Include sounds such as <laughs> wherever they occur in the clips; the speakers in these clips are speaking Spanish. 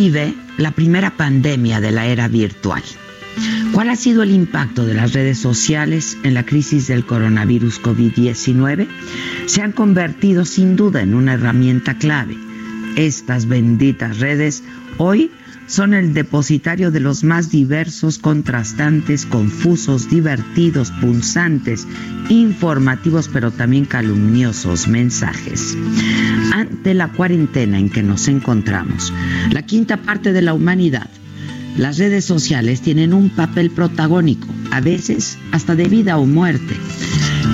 Vive la primera pandemia de la era virtual. ¿Cuál ha sido el impacto de las redes sociales en la crisis del coronavirus COVID-19? Se han convertido sin duda en una herramienta clave. Estas benditas redes hoy son el depositario de los más diversos, contrastantes, confusos, divertidos, pulsantes, informativos, pero también calumniosos mensajes. Ante la cuarentena en que nos encontramos, la quinta parte de la humanidad, las redes sociales tienen un papel protagónico, a veces hasta de vida o muerte.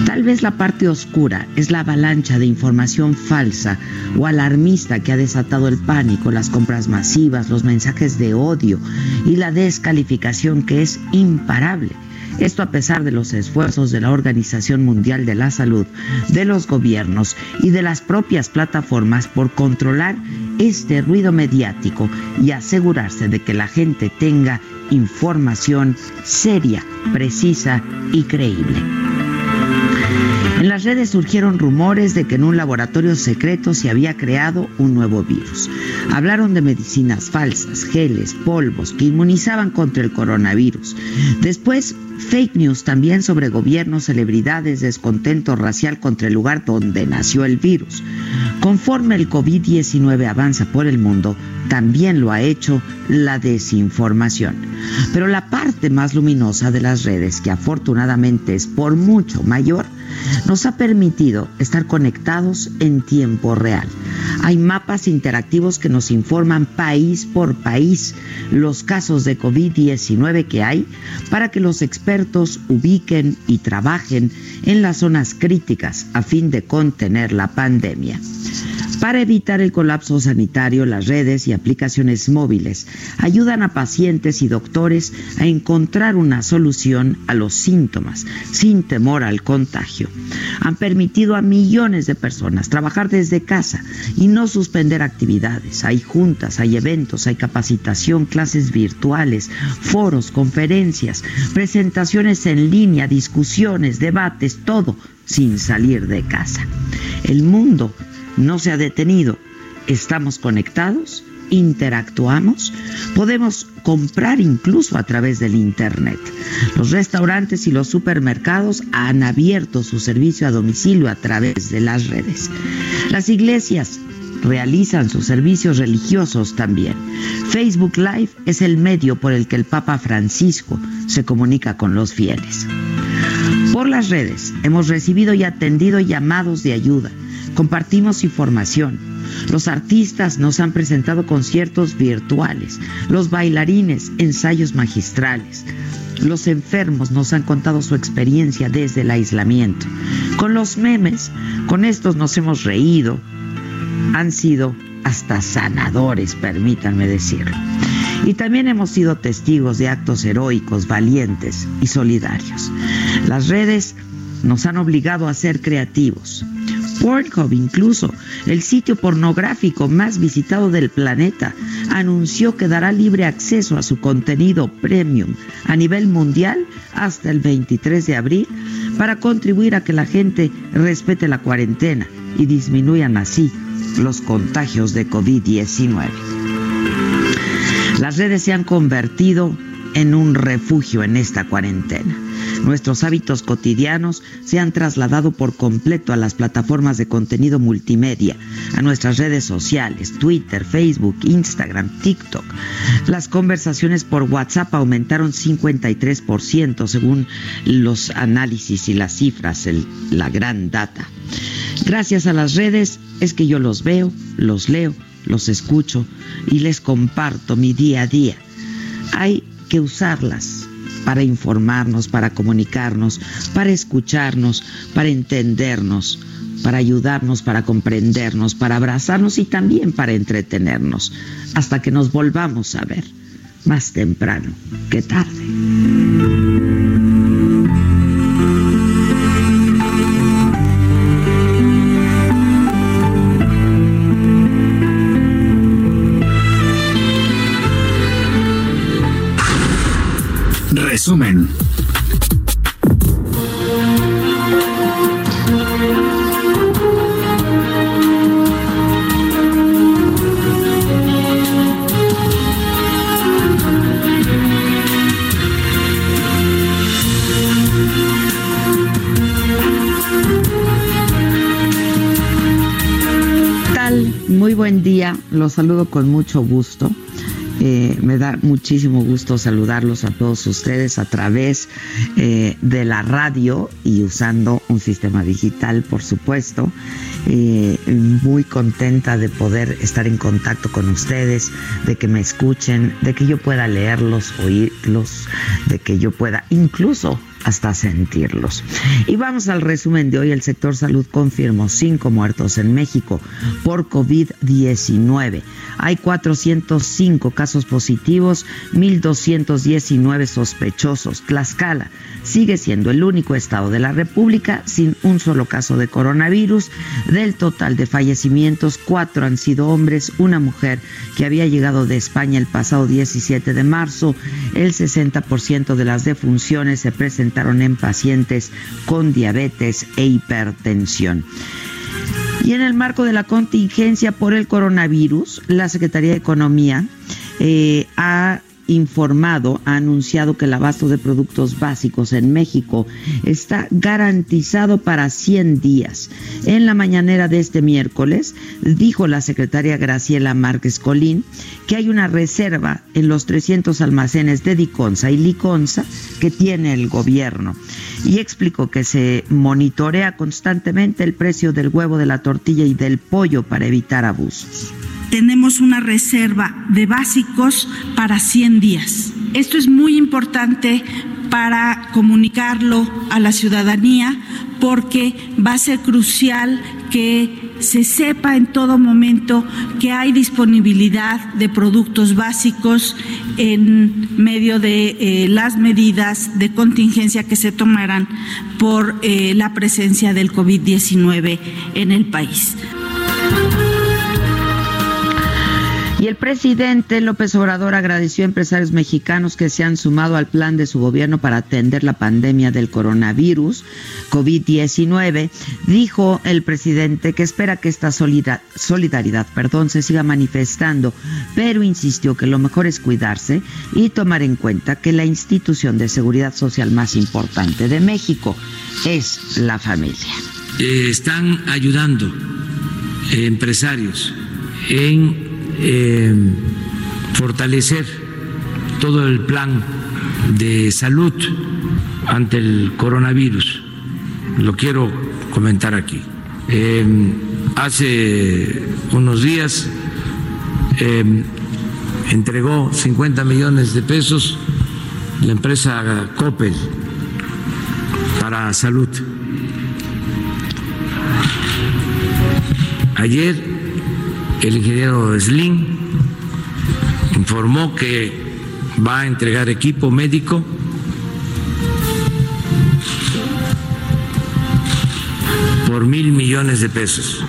Tal vez la parte oscura es la avalancha de información falsa o alarmista que ha desatado el pánico, las compras masivas, los mensajes de odio y la descalificación que es imparable. Esto a pesar de los esfuerzos de la Organización Mundial de la Salud, de los gobiernos y de las propias plataformas por controlar este ruido mediático y asegurarse de que la gente tenga información seria, precisa y creíble. En las redes surgieron rumores de que en un laboratorio secreto se había creado un nuevo virus. Hablaron de medicinas falsas, geles, polvos que inmunizaban contra el coronavirus. Después, fake news también sobre gobiernos, celebridades, descontento racial contra el lugar donde nació el virus. Conforme el COVID-19 avanza por el mundo, también lo ha hecho la desinformación. Pero la parte más luminosa de las redes, que afortunadamente es por mucho mayor, nos ha permitido estar conectados en tiempo real. Hay mapas interactivos que nos informan país por país los casos de COVID-19 que hay para que los expertos ubiquen y trabajen en las zonas críticas a fin de contener la pandemia. Para evitar el colapso sanitario, las redes y aplicaciones móviles ayudan a pacientes y doctores a encontrar una solución a los síntomas sin temor al contagio. Han permitido a millones de personas trabajar desde casa y no suspender actividades. Hay juntas, hay eventos, hay capacitación, clases virtuales, foros, conferencias, presentaciones en línea, discusiones, debates, todo sin salir de casa. El mundo no se ha detenido. Estamos conectados, interactuamos, podemos comprar incluso a través del Internet. Los restaurantes y los supermercados han abierto su servicio a domicilio a través de las redes. Las iglesias realizan sus servicios religiosos también. Facebook Live es el medio por el que el Papa Francisco se comunica con los fieles. Por las redes hemos recibido y atendido llamados de ayuda compartimos información. Los artistas nos han presentado conciertos virtuales, los bailarines ensayos magistrales. Los enfermos nos han contado su experiencia desde el aislamiento. Con los memes, con estos nos hemos reído. Han sido hasta sanadores, permítanme decirlo. Y también hemos sido testigos de actos heroicos, valientes y solidarios. Las redes nos han obligado a ser creativos, Pornhub, incluso el sitio pornográfico más visitado del planeta, anunció que dará libre acceso a su contenido premium a nivel mundial hasta el 23 de abril para contribuir a que la gente respete la cuarentena y disminuyan así los contagios de COVID-19. Las redes se han convertido en un refugio en esta cuarentena. Nuestros hábitos cotidianos se han trasladado por completo a las plataformas de contenido multimedia, a nuestras redes sociales, Twitter, Facebook, Instagram, TikTok. Las conversaciones por WhatsApp aumentaron 53% según los análisis y las cifras, la gran data. Gracias a las redes es que yo los veo, los leo, los escucho y les comparto mi día a día. Hay que usarlas para informarnos, para comunicarnos, para escucharnos, para entendernos, para ayudarnos, para comprendernos, para abrazarnos y también para entretenernos, hasta que nos volvamos a ver, más temprano que tarde. Los saludo con mucho gusto. Eh, me da muchísimo gusto saludarlos a todos ustedes a través eh, de la radio y usando un sistema digital, por supuesto. Eh, muy contenta de poder estar en contacto con ustedes, de que me escuchen, de que yo pueda leerlos, oírlos, de que yo pueda incluso hasta sentirlos. Y vamos al resumen de hoy. El sector salud confirmó cinco muertos en México por COVID-19. Hay 405 casos positivos, 1.219 sospechosos. Tlaxcala sigue siendo el único estado de la República sin un solo caso de coronavirus. Del total de fallecimientos, cuatro han sido hombres, una mujer que había llegado de España el pasado 17 de marzo. El 60% de las defunciones se presentaron en pacientes con diabetes e hipertensión. Y en el marco de la contingencia por el coronavirus, la Secretaría de Economía eh, ha informado, ha anunciado que el abasto de productos básicos en México está garantizado para 100 días. En la mañanera de este miércoles, dijo la secretaria Graciela Márquez Colín que hay una reserva en los 300 almacenes de Diconsa y Liconsa que tiene el gobierno. Y explicó que se monitorea constantemente el precio del huevo, de la tortilla y del pollo para evitar abusos tenemos una reserva de básicos para 100 días. Esto es muy importante para comunicarlo a la ciudadanía porque va a ser crucial que se sepa en todo momento que hay disponibilidad de productos básicos en medio de eh, las medidas de contingencia que se tomarán por eh, la presencia del COVID-19 en el país. El presidente López Obrador agradeció a empresarios mexicanos que se han sumado al plan de su gobierno para atender la pandemia del coronavirus COVID-19. Dijo el presidente que espera que esta solidaridad perdón, se siga manifestando, pero insistió que lo mejor es cuidarse y tomar en cuenta que la institución de seguridad social más importante de México es la familia. Eh, están ayudando empresarios en eh, fortalecer todo el plan de salud ante el coronavirus. Lo quiero comentar aquí. Eh, hace unos días eh, entregó 50 millones de pesos la empresa Coppel para salud. Ayer el ingeniero Slim informó que va a entregar equipo médico por mil millones de pesos.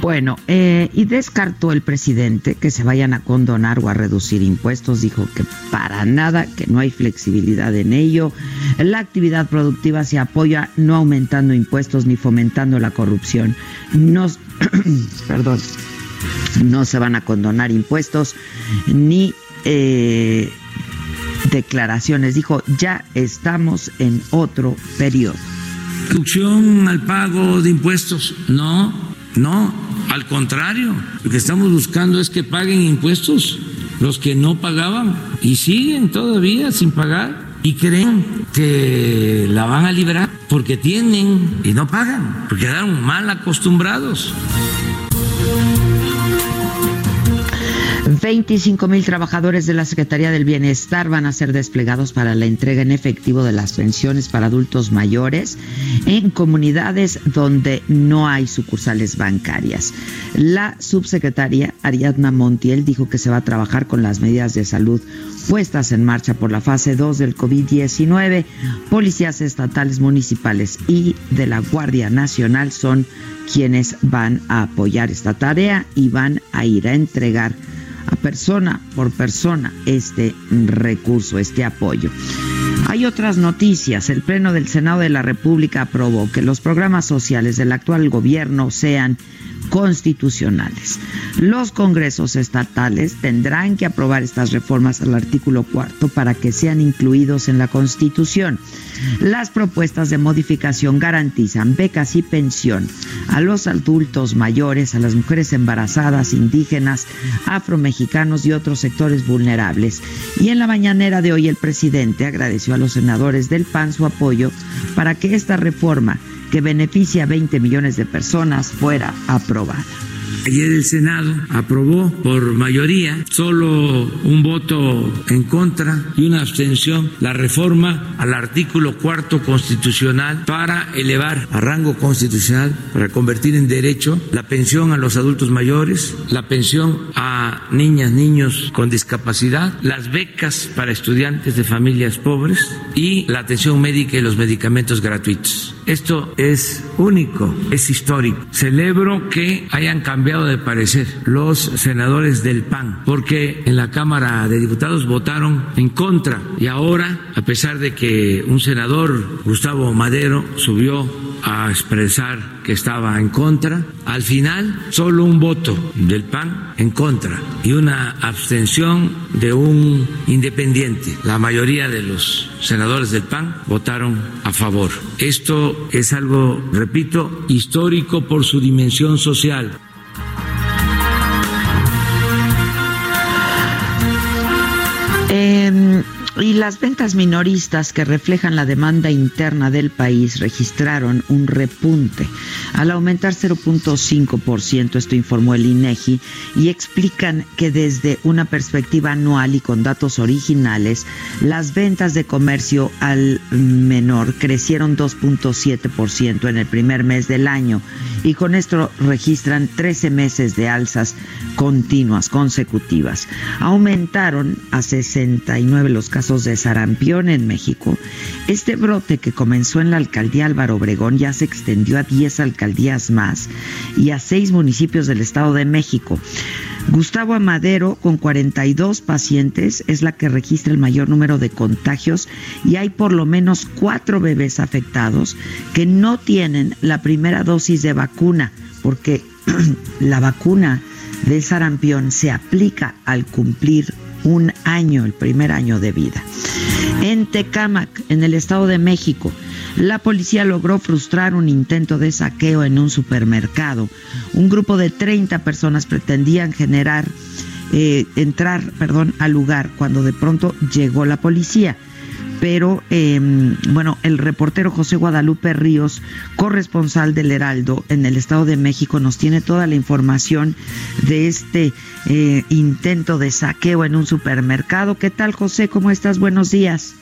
Bueno, eh, y descartó el presidente que se vayan a condonar o a reducir impuestos. Dijo que para nada, que no hay flexibilidad en ello. La actividad productiva se apoya no aumentando impuestos ni fomentando la corrupción. No, <clears throat> perdón, no se van a condonar impuestos ni eh, declaraciones. Dijo, ya estamos en otro periodo. Reducción al pago de impuestos, no no, al contrario, lo que estamos buscando es que paguen impuestos los que no pagaban y siguen todavía sin pagar y creen que la van a liberar porque tienen y no pagan, porque quedaron mal acostumbrados. 25 mil trabajadores de la Secretaría del Bienestar van a ser desplegados para la entrega en efectivo de las pensiones para adultos mayores en comunidades donde no hay sucursales bancarias. La subsecretaria Ariadna Montiel dijo que se va a trabajar con las medidas de salud puestas en marcha por la fase 2 del COVID-19. Policías estatales, municipales y de la Guardia Nacional son quienes van a apoyar esta tarea y van a ir a entregar a persona por persona este recurso, este apoyo. Hay otras noticias. El Pleno del Senado de la República aprobó que los programas sociales del actual gobierno sean constitucionales. Los congresos estatales tendrán que aprobar estas reformas al artículo cuarto para que sean incluidos en la Constitución. Las propuestas de modificación garantizan becas y pensión a los adultos mayores, a las mujeres embarazadas, indígenas, afromexicanos y otros sectores vulnerables. Y en la mañanera de hoy el presidente agradeció a los senadores del PAN su apoyo para que esta reforma que beneficia a 20 millones de personas fuera aprobada. Ayer el Senado aprobó por mayoría, solo un voto en contra y una abstención, la reforma al artículo cuarto constitucional para elevar a rango constitucional, para convertir en derecho la pensión a los adultos mayores, la pensión a niñas, niños con discapacidad, las becas para estudiantes de familias pobres y la atención médica y los medicamentos gratuitos. Esto es único, es histórico. Celebro que hayan cambiado de parecer los senadores del PAN, porque en la Cámara de Diputados votaron en contra y ahora, a pesar de que un senador, Gustavo Madero, subió a expresar que estaba en contra. Al final, solo un voto del PAN en contra y una abstención de un independiente. La mayoría de los senadores del PAN votaron a favor. Esto es algo, repito, histórico por su dimensión social. Eh, y las ventas minoristas que reflejan la demanda interna del país registraron un repunte al aumentar 0.5%, esto informó el INEGI, y explican que desde una perspectiva anual y con datos originales, las ventas de comercio al menor crecieron 2.7% en el primer mes del año y con esto registran 13 meses de alzas continuas, consecutivas. Aumentaron a 69 los casos de sarampión en México, este brote que comenzó en la alcaldía Álvaro Obregón ya se extendió a 10 alcaldías más y a 6 municipios del Estado de México. Gustavo Amadero, con 42 pacientes, es la que registra el mayor número de contagios y hay por lo menos cuatro bebés afectados que no tienen la primera dosis de vacuna, porque <clears throat> la vacuna de sarampión se aplica al cumplir un año, el primer año de vida. En Tecámac, en el Estado de México, la policía logró frustrar un intento de saqueo en un supermercado. Un grupo de 30 personas pretendían generar, eh, entrar, perdón, al lugar cuando de pronto llegó la policía pero em, bueno, el reportero José Guadalupe Ríos, corresponsal del Heraldo en el Estado de México, nos tiene toda la información de este eh, intento de saqueo en un supermercado. ¿Qué tal, José? ¿Cómo estás? Buenos días.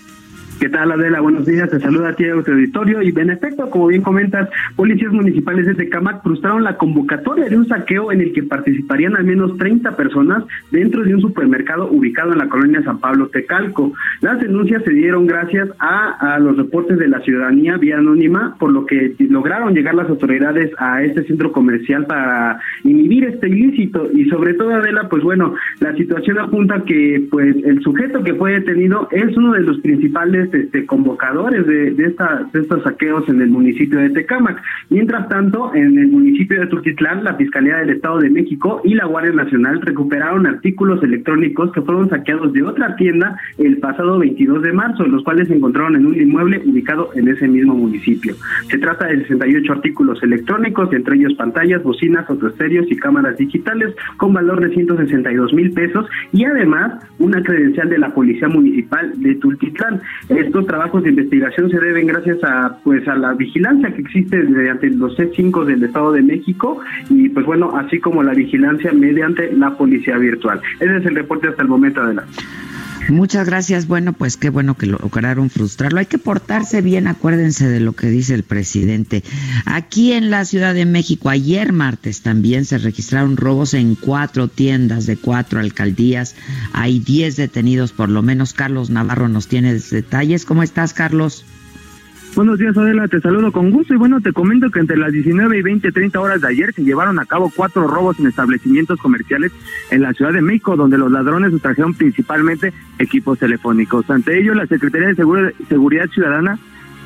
¿Qué tal, Adela? Buenos días. Te saluda a ti, auditorio. Y en efecto, como bien comentas, policías municipales de Tecamac frustraron la convocatoria de un saqueo en el que participarían al menos 30 personas dentro de un supermercado ubicado en la colonia San Pablo Tecalco. Las denuncias se dieron gracias a, a los reportes de la ciudadanía vía anónima, por lo que lograron llegar las autoridades a este centro comercial para inhibir este ilícito. Y sobre todo, Adela, pues bueno, la situación apunta que pues el sujeto que fue detenido es uno de los principales este, convocadores de, esta, de estos saqueos en el municipio de Tecámac. Mientras tanto, en el municipio de Tultitlán, la Fiscalía del Estado de México y la Guardia Nacional recuperaron artículos electrónicos que fueron saqueados de otra tienda el pasado 22 de marzo, los cuales se encontraron en un inmueble ubicado en ese mismo municipio. Se trata de 68 artículos electrónicos, entre ellos pantallas, bocinas, autoestéreos y cámaras digitales, con valor de 162 mil pesos y además una credencial de la Policía Municipal de Tultitlán. Estos trabajos de investigación se deben gracias a pues a la vigilancia que existe mediante los C5 del Estado de México y pues bueno, así como la vigilancia mediante la policía virtual. Ese es el reporte hasta el momento de la Muchas gracias. Bueno, pues qué bueno que lograron frustrarlo. Hay que portarse bien, acuérdense de lo que dice el presidente. Aquí en la Ciudad de México, ayer martes también se registraron robos en cuatro tiendas de cuatro alcaldías. Hay diez detenidos por lo menos. Carlos Navarro nos tiene detalles. ¿Cómo estás, Carlos? Buenos días, Adela, te saludo con gusto y bueno, te comento que entre las 19 y 20, 30 horas de ayer se llevaron a cabo cuatro robos en establecimientos comerciales en la Ciudad de México, donde los ladrones sustrajeron principalmente equipos telefónicos. Ante ello, la Secretaría de Seguridad Ciudadana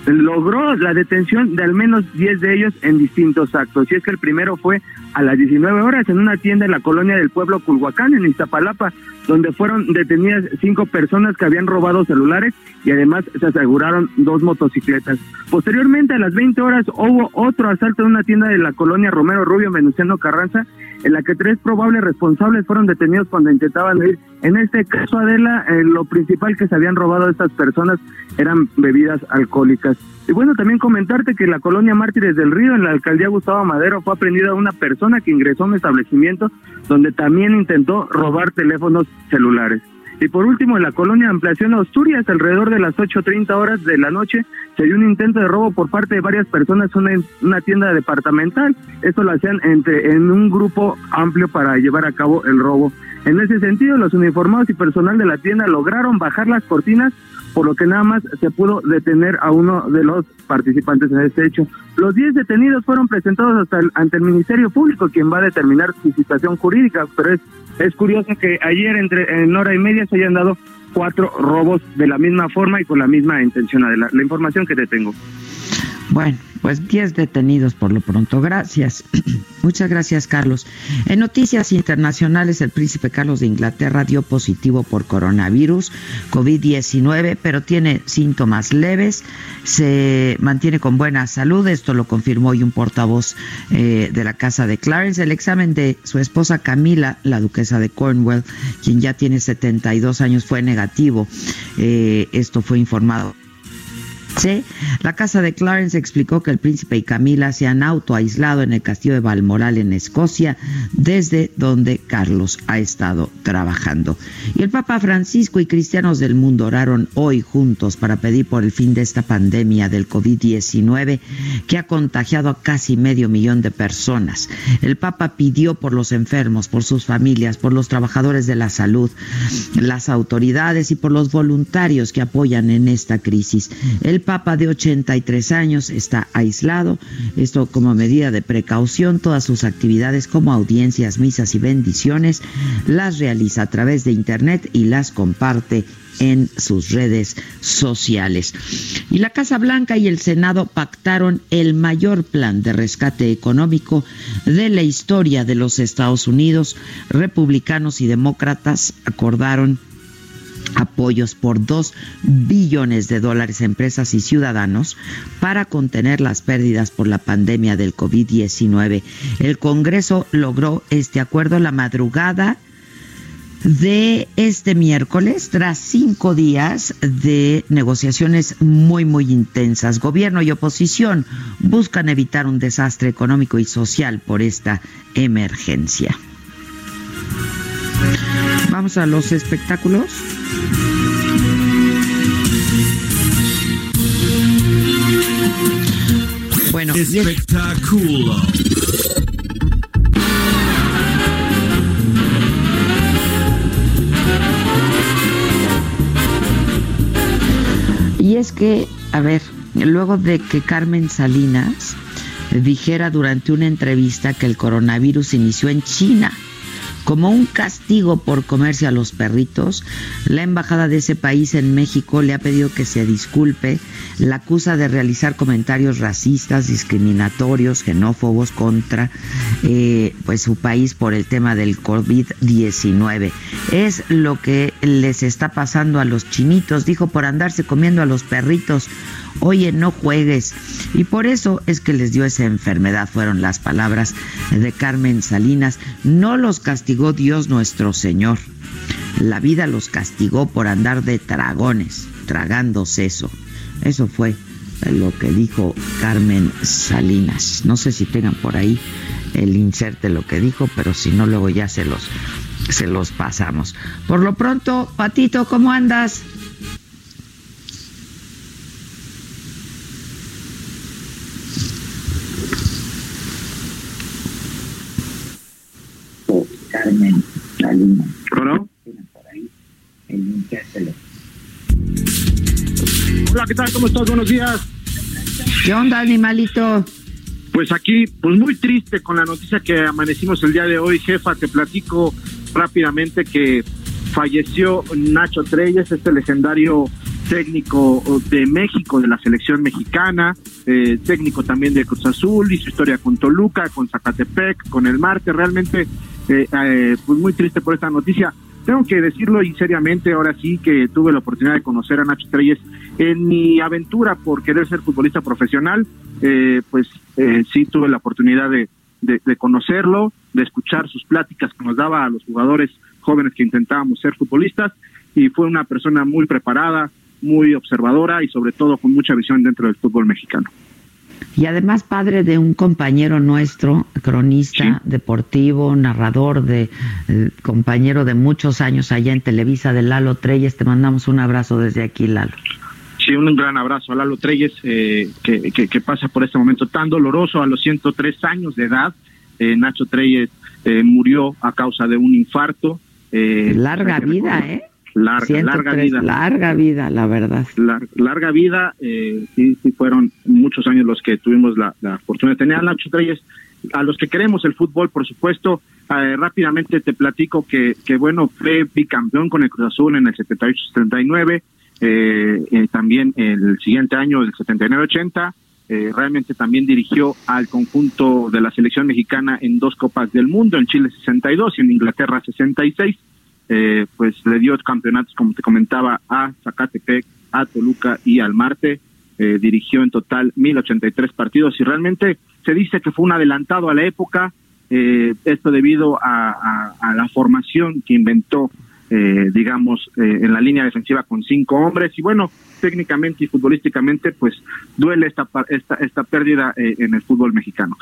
logró la detención de al menos 10 de ellos en distintos actos. Y es que el primero fue a las 19 horas en una tienda en la colonia del pueblo Culhuacán, en Iztapalapa, donde fueron detenidas cinco personas que habían robado celulares y además se aseguraron dos motocicletas. Posteriormente, a las 20 horas, hubo otro asalto en una tienda de la colonia Romero Rubio, Menuciano Carranza, en la que tres probables responsables fueron detenidos cuando intentaban ir. En este caso, Adela, eh, lo principal que se habían robado estas personas eran bebidas alcohólicas. Y bueno, también comentarte que la colonia Mártires del Río, en la alcaldía Gustavo Madero, fue aprendida una persona que ingresó a un establecimiento donde también intentó robar teléfonos celulares. Y por último, en la colonia Ampliación Asturias, alrededor de las 8.30 horas de la noche, se dio un intento de robo por parte de varias personas en una tienda departamental. Esto lo hacían entre, en un grupo amplio para llevar a cabo el robo. En ese sentido, los uniformados y personal de la tienda lograron bajar las cortinas por lo que nada más se pudo detener a uno de los participantes en este hecho. Los 10 detenidos fueron presentados hasta ante el Ministerio Público, quien va a determinar su situación jurídica, pero es, es curioso que ayer entre en hora y media se hayan dado cuatro robos de la misma forma y con la misma intención, de la información que te tengo. Bueno, pues 10 detenidos por lo pronto. Gracias. <clears throat> Muchas gracias, Carlos. En noticias internacionales, el príncipe Carlos de Inglaterra dio positivo por coronavirus, COVID-19, pero tiene síntomas leves. Se mantiene con buena salud. Esto lo confirmó hoy un portavoz eh, de la casa de Clarence. El examen de su esposa Camila, la duquesa de Cornwall, quien ya tiene 72 años, fue negativo. Eh, esto fue informado la casa de Clarence explicó que el príncipe y Camila se han autoaislado en el castillo de Balmoral en Escocia, desde donde Carlos ha estado trabajando. Y el Papa Francisco y cristianos del mundo oraron hoy juntos para pedir por el fin de esta pandemia del COVID-19 que ha contagiado a casi medio millón de personas. El Papa pidió por los enfermos, por sus familias, por los trabajadores de la salud, las autoridades y por los voluntarios que apoyan en esta crisis. El Papa de 83 años está aislado, esto como medida de precaución, todas sus actividades como audiencias, misas y bendiciones las realiza a través de Internet y las comparte en sus redes sociales. Y la Casa Blanca y el Senado pactaron el mayor plan de rescate económico de la historia de los Estados Unidos. Republicanos y demócratas acordaron apoyos por 2 billones de dólares a empresas y ciudadanos para contener las pérdidas por la pandemia del COVID-19. El Congreso logró este acuerdo la madrugada de este miércoles, tras cinco días de negociaciones muy, muy intensas. Gobierno y oposición buscan evitar un desastre económico y social por esta emergencia. Vamos a los espectáculos. Bueno, espectáculo. Y es que, a ver, luego de que Carmen Salinas dijera durante una entrevista que el coronavirus inició en China, como un castigo por comerse a los perritos, la embajada de ese país en México le ha pedido que se disculpe, la acusa de realizar comentarios racistas, discriminatorios, xenófobos contra eh, pues su país por el tema del COVID-19. Es lo que les está pasando a los chinitos, dijo por andarse comiendo a los perritos oye, no juegues. Y por eso es que les dio esa enfermedad, fueron las palabras de Carmen Salinas. No los castigó Dios nuestro Señor. La vida los castigó por andar de dragones, tragándose eso. Eso fue lo que dijo Carmen Salinas. No sé si tengan por ahí el inserte lo que dijo, pero si no, luego ya se los, se los pasamos. Por lo pronto, Patito, ¿cómo andas? Carmen Salinas. ¿Cómo? Hola, ¿qué tal? ¿Cómo estás? Buenos días. ¿Qué onda, animalito? Pues aquí, pues muy triste con la noticia que amanecimos el día de hoy, jefa. Te platico rápidamente que falleció Nacho Treyes, este legendario técnico de México, de la selección mexicana, eh, técnico también de Cruz Azul, y su historia con Toluca, con Zacatepec, con el Marte. Realmente eh, eh, pues muy triste por esta noticia. Tengo que decirlo y seriamente, ahora sí que tuve la oportunidad de conocer a Nacho Treyes en mi aventura por querer ser futbolista profesional, eh, pues sí tuve la oportunidad de, conocerlo, de escuchar sus pláticas que nos daba a los jugadores jóvenes que intentábamos ser futbolistas y fue una persona muy preparada, muy observadora y sobre todo con mucha visión dentro del fútbol mexicano y además padre de un compañero nuestro, cronista deportivo, narrador, de eh, compañero de muchos años allá en Televisa de Lalo Treyes. Te mandamos un abrazo desde aquí, Lalo. Sí, un gran abrazo a Lalo Treyes, eh, que, que, pasa por este momento tan doloroso a los 103 años de edad. Eh, Nacho Treyes murió a causa de un infarto. Larga vida, ¿eh? Larga, larga vida. Larga vida, la verdad. larga vida, eh, sí, sí fueron muchos años los que tuvimos la, la fortuna de tener a Nacho Treyes, a los que queremos el fútbol, por supuesto. Eh, rápidamente te platico que, que, bueno, fue bicampeón con el Cruz Azul en el 78-79, eh, eh, también el siguiente año, el 79-80. Eh, realmente también dirigió al conjunto de la selección mexicana en dos Copas del Mundo, en Chile 62 y en Inglaterra 66 eh, pues le dio campeonatos, como te comentaba, a Zacatepec, a Toluca y al Marte. Eh, dirigió en total 1083 partidos y realmente se dice que fue un adelantado a la época, eh, esto debido a, la formación que inventó, digamos, en la línea defensiva con cinco hombres y bueno, técnicamente y futbolísticamente, pues duele esta, esta, esta pérdida en el fútbol mexicano.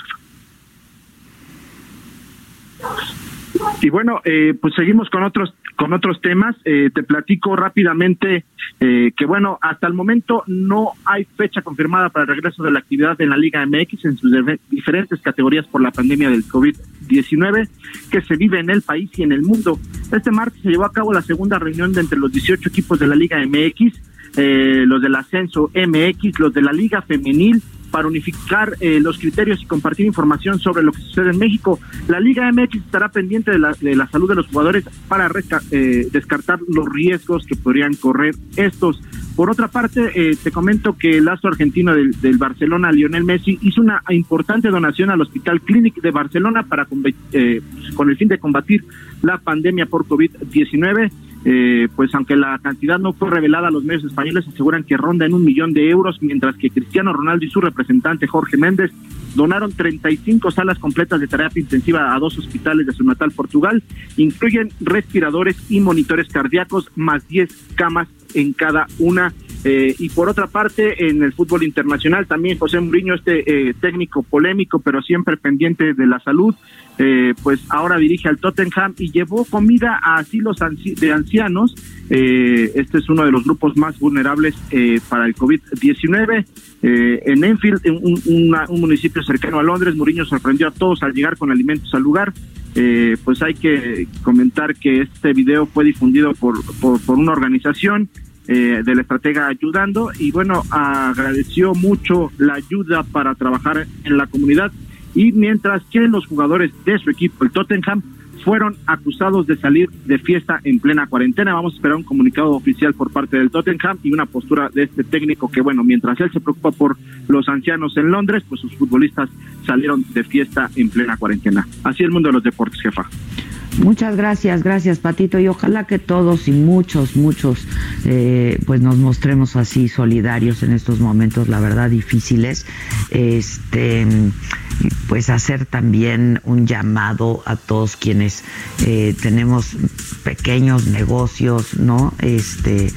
Y bueno, eh, pues seguimos con otros con otros temas. Eh, te platico rápidamente eh, que bueno, hasta el momento no hay fecha confirmada para el regreso de la actividad en la Liga MX en sus diferentes categorías por la pandemia del COVID-19 que se vive en el país y en el mundo. Este martes se llevó a cabo la segunda reunión de entre los 18 equipos de la Liga MX, los del ascenso MX, los de la Liga Femenil para unificar eh, los criterios y compartir información sobre lo que sucede en México. La Liga MX estará pendiente de la, de la salud de los jugadores para eh, descartar los riesgos que podrían correr estos. Por otra parte, eh, te comento que el astro argentino del, Barcelona, Lionel Messi, hizo una importante donación al Hospital Clínic de Barcelona para con el fin de combatir la pandemia por COVID-19. Eh, pues aunque la cantidad no fue revelada, los medios españoles aseguran que ronda en un millón de euros, mientras que Cristiano Ronaldo y su representante Jorge Méndez donaron 35 salas completas de terapia intensiva a dos hospitales de su natal Portugal, incluyen respiradores y monitores cardíacos, más 10 camas en cada una. Eh, y por otra parte, en el fútbol internacional también José Mourinho, este eh, técnico polémico, pero siempre pendiente de la salud, eh, pues ahora dirige al Tottenham y llevó comida a asilos de ancianos. este es uno de los grupos más vulnerables para el COVID-19. en Enfield, en un, municipio cercano a Londres, Mourinho sorprendió a todos al llegar con alimentos al lugar. pues hay que comentar que este video fue difundido por, por una organización eh, del estratega ayudando y bueno, agradeció mucho la ayuda para trabajar en la comunidad y mientras que los jugadores de su equipo, el Tottenham, fueron acusados de salir de fiesta en plena cuarentena. Vamos a esperar un comunicado oficial por parte del Tottenham y una postura de este técnico que, bueno, mientras él se preocupa por los ancianos en Londres, pues sus futbolistas salieron de fiesta en plena cuarentena. Así el mundo de los deportes, jefa. Muchas gracias, gracias Patito y ojalá que todos y muchos, muchos eh, pues nos mostremos así solidarios en estos momentos, la verdad difíciles. Este, pues hacer también un llamado a todos quienes eh, tenemos pequeños negocios, ¿no? Este,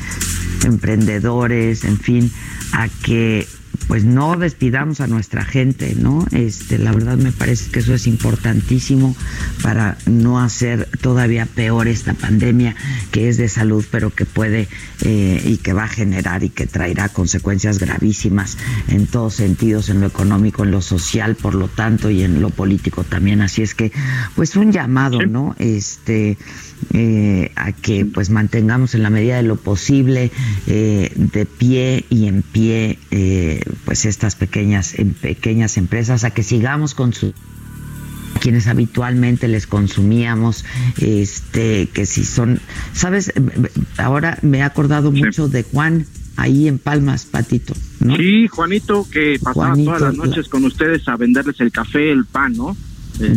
emprendedores, en fin, a que pues no despidamos a nuestra gente, ¿no? Este, la verdad me parece que eso es importantísimo para no hacer todavía peor esta pandemia que es de salud, pero que puede eh, y que va a generar y que traerá consecuencias gravísimas en todos sentidos, en lo económico, en lo social, por lo tanto, y en lo político también. Así es que, pues un llamado, ¿no? Este eh, a que pues mantengamos en la medida de lo posible eh, de pie y en pie eh, pues estas pequeñas pequeñas empresas a que sigamos con su quienes habitualmente les consumíamos, este, que si son, sabes, ahora me he acordado mucho de Juan ahí en Palmas, Patito. ¿no? Sí, Juanito, que pasaba todas las noches con ustedes a venderles el café, el pan, ¿no?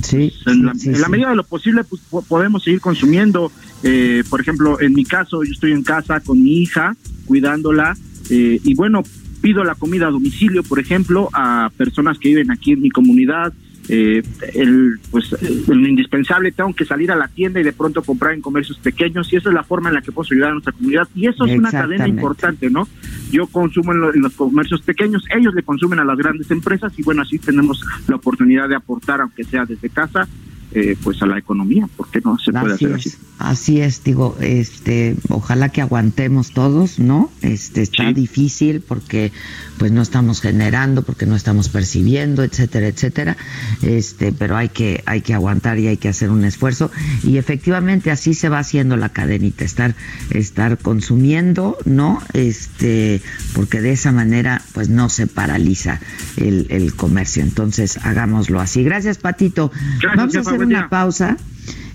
Sí, en, la, medida de lo posible pues, podemos seguir consumiendo. Eh, por ejemplo, en mi caso, yo estoy en casa con mi hija, cuidándola, eh, y bueno, pido la comida a domicilio, por ejemplo, a personas que viven aquí en mi comunidad, eh, el, pues, el indispensable, tengo que salir a la tienda y de pronto comprar en comercios pequeños y esa es la forma en la que puedo ayudar a nuestra comunidad y eso es una cadena importante, ¿no? Yo consumo en, los comercios pequeños, ellos le consumen a las grandes empresas y bueno, así tenemos la oportunidad de aportar, aunque sea desde casa, eh, pues a la economía, porque no se puede hacer así. Así es, digo, este, ojalá que aguantemos todos, ¿no? Este está difícil porque pues no estamos generando, porque no estamos percibiendo, etcétera, etcétera. Este, pero hay que hay que aguantar y hay que hacer un esfuerzo y efectivamente así se va haciendo la cadenita, estar estar consumiendo, ¿no? Este, porque de esa manera pues no se paraliza el, el comercio. Entonces, hagámoslo así. Gracias, Patito. Vamos a hacer una pausa.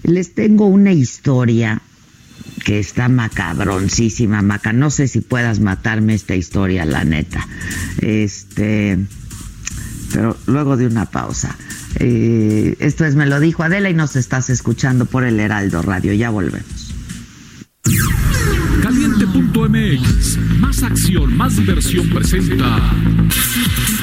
Les tengo una historia que está macabroncísima, maca. No sé si puedas matarme esta historia, la neta. Este, pero luego de una pausa. Eh, esto es Me lo dijo Adela y nos estás escuchando por el Heraldo Radio. Ya volvemos. Caliente.mx, más acción, más diversión presenta.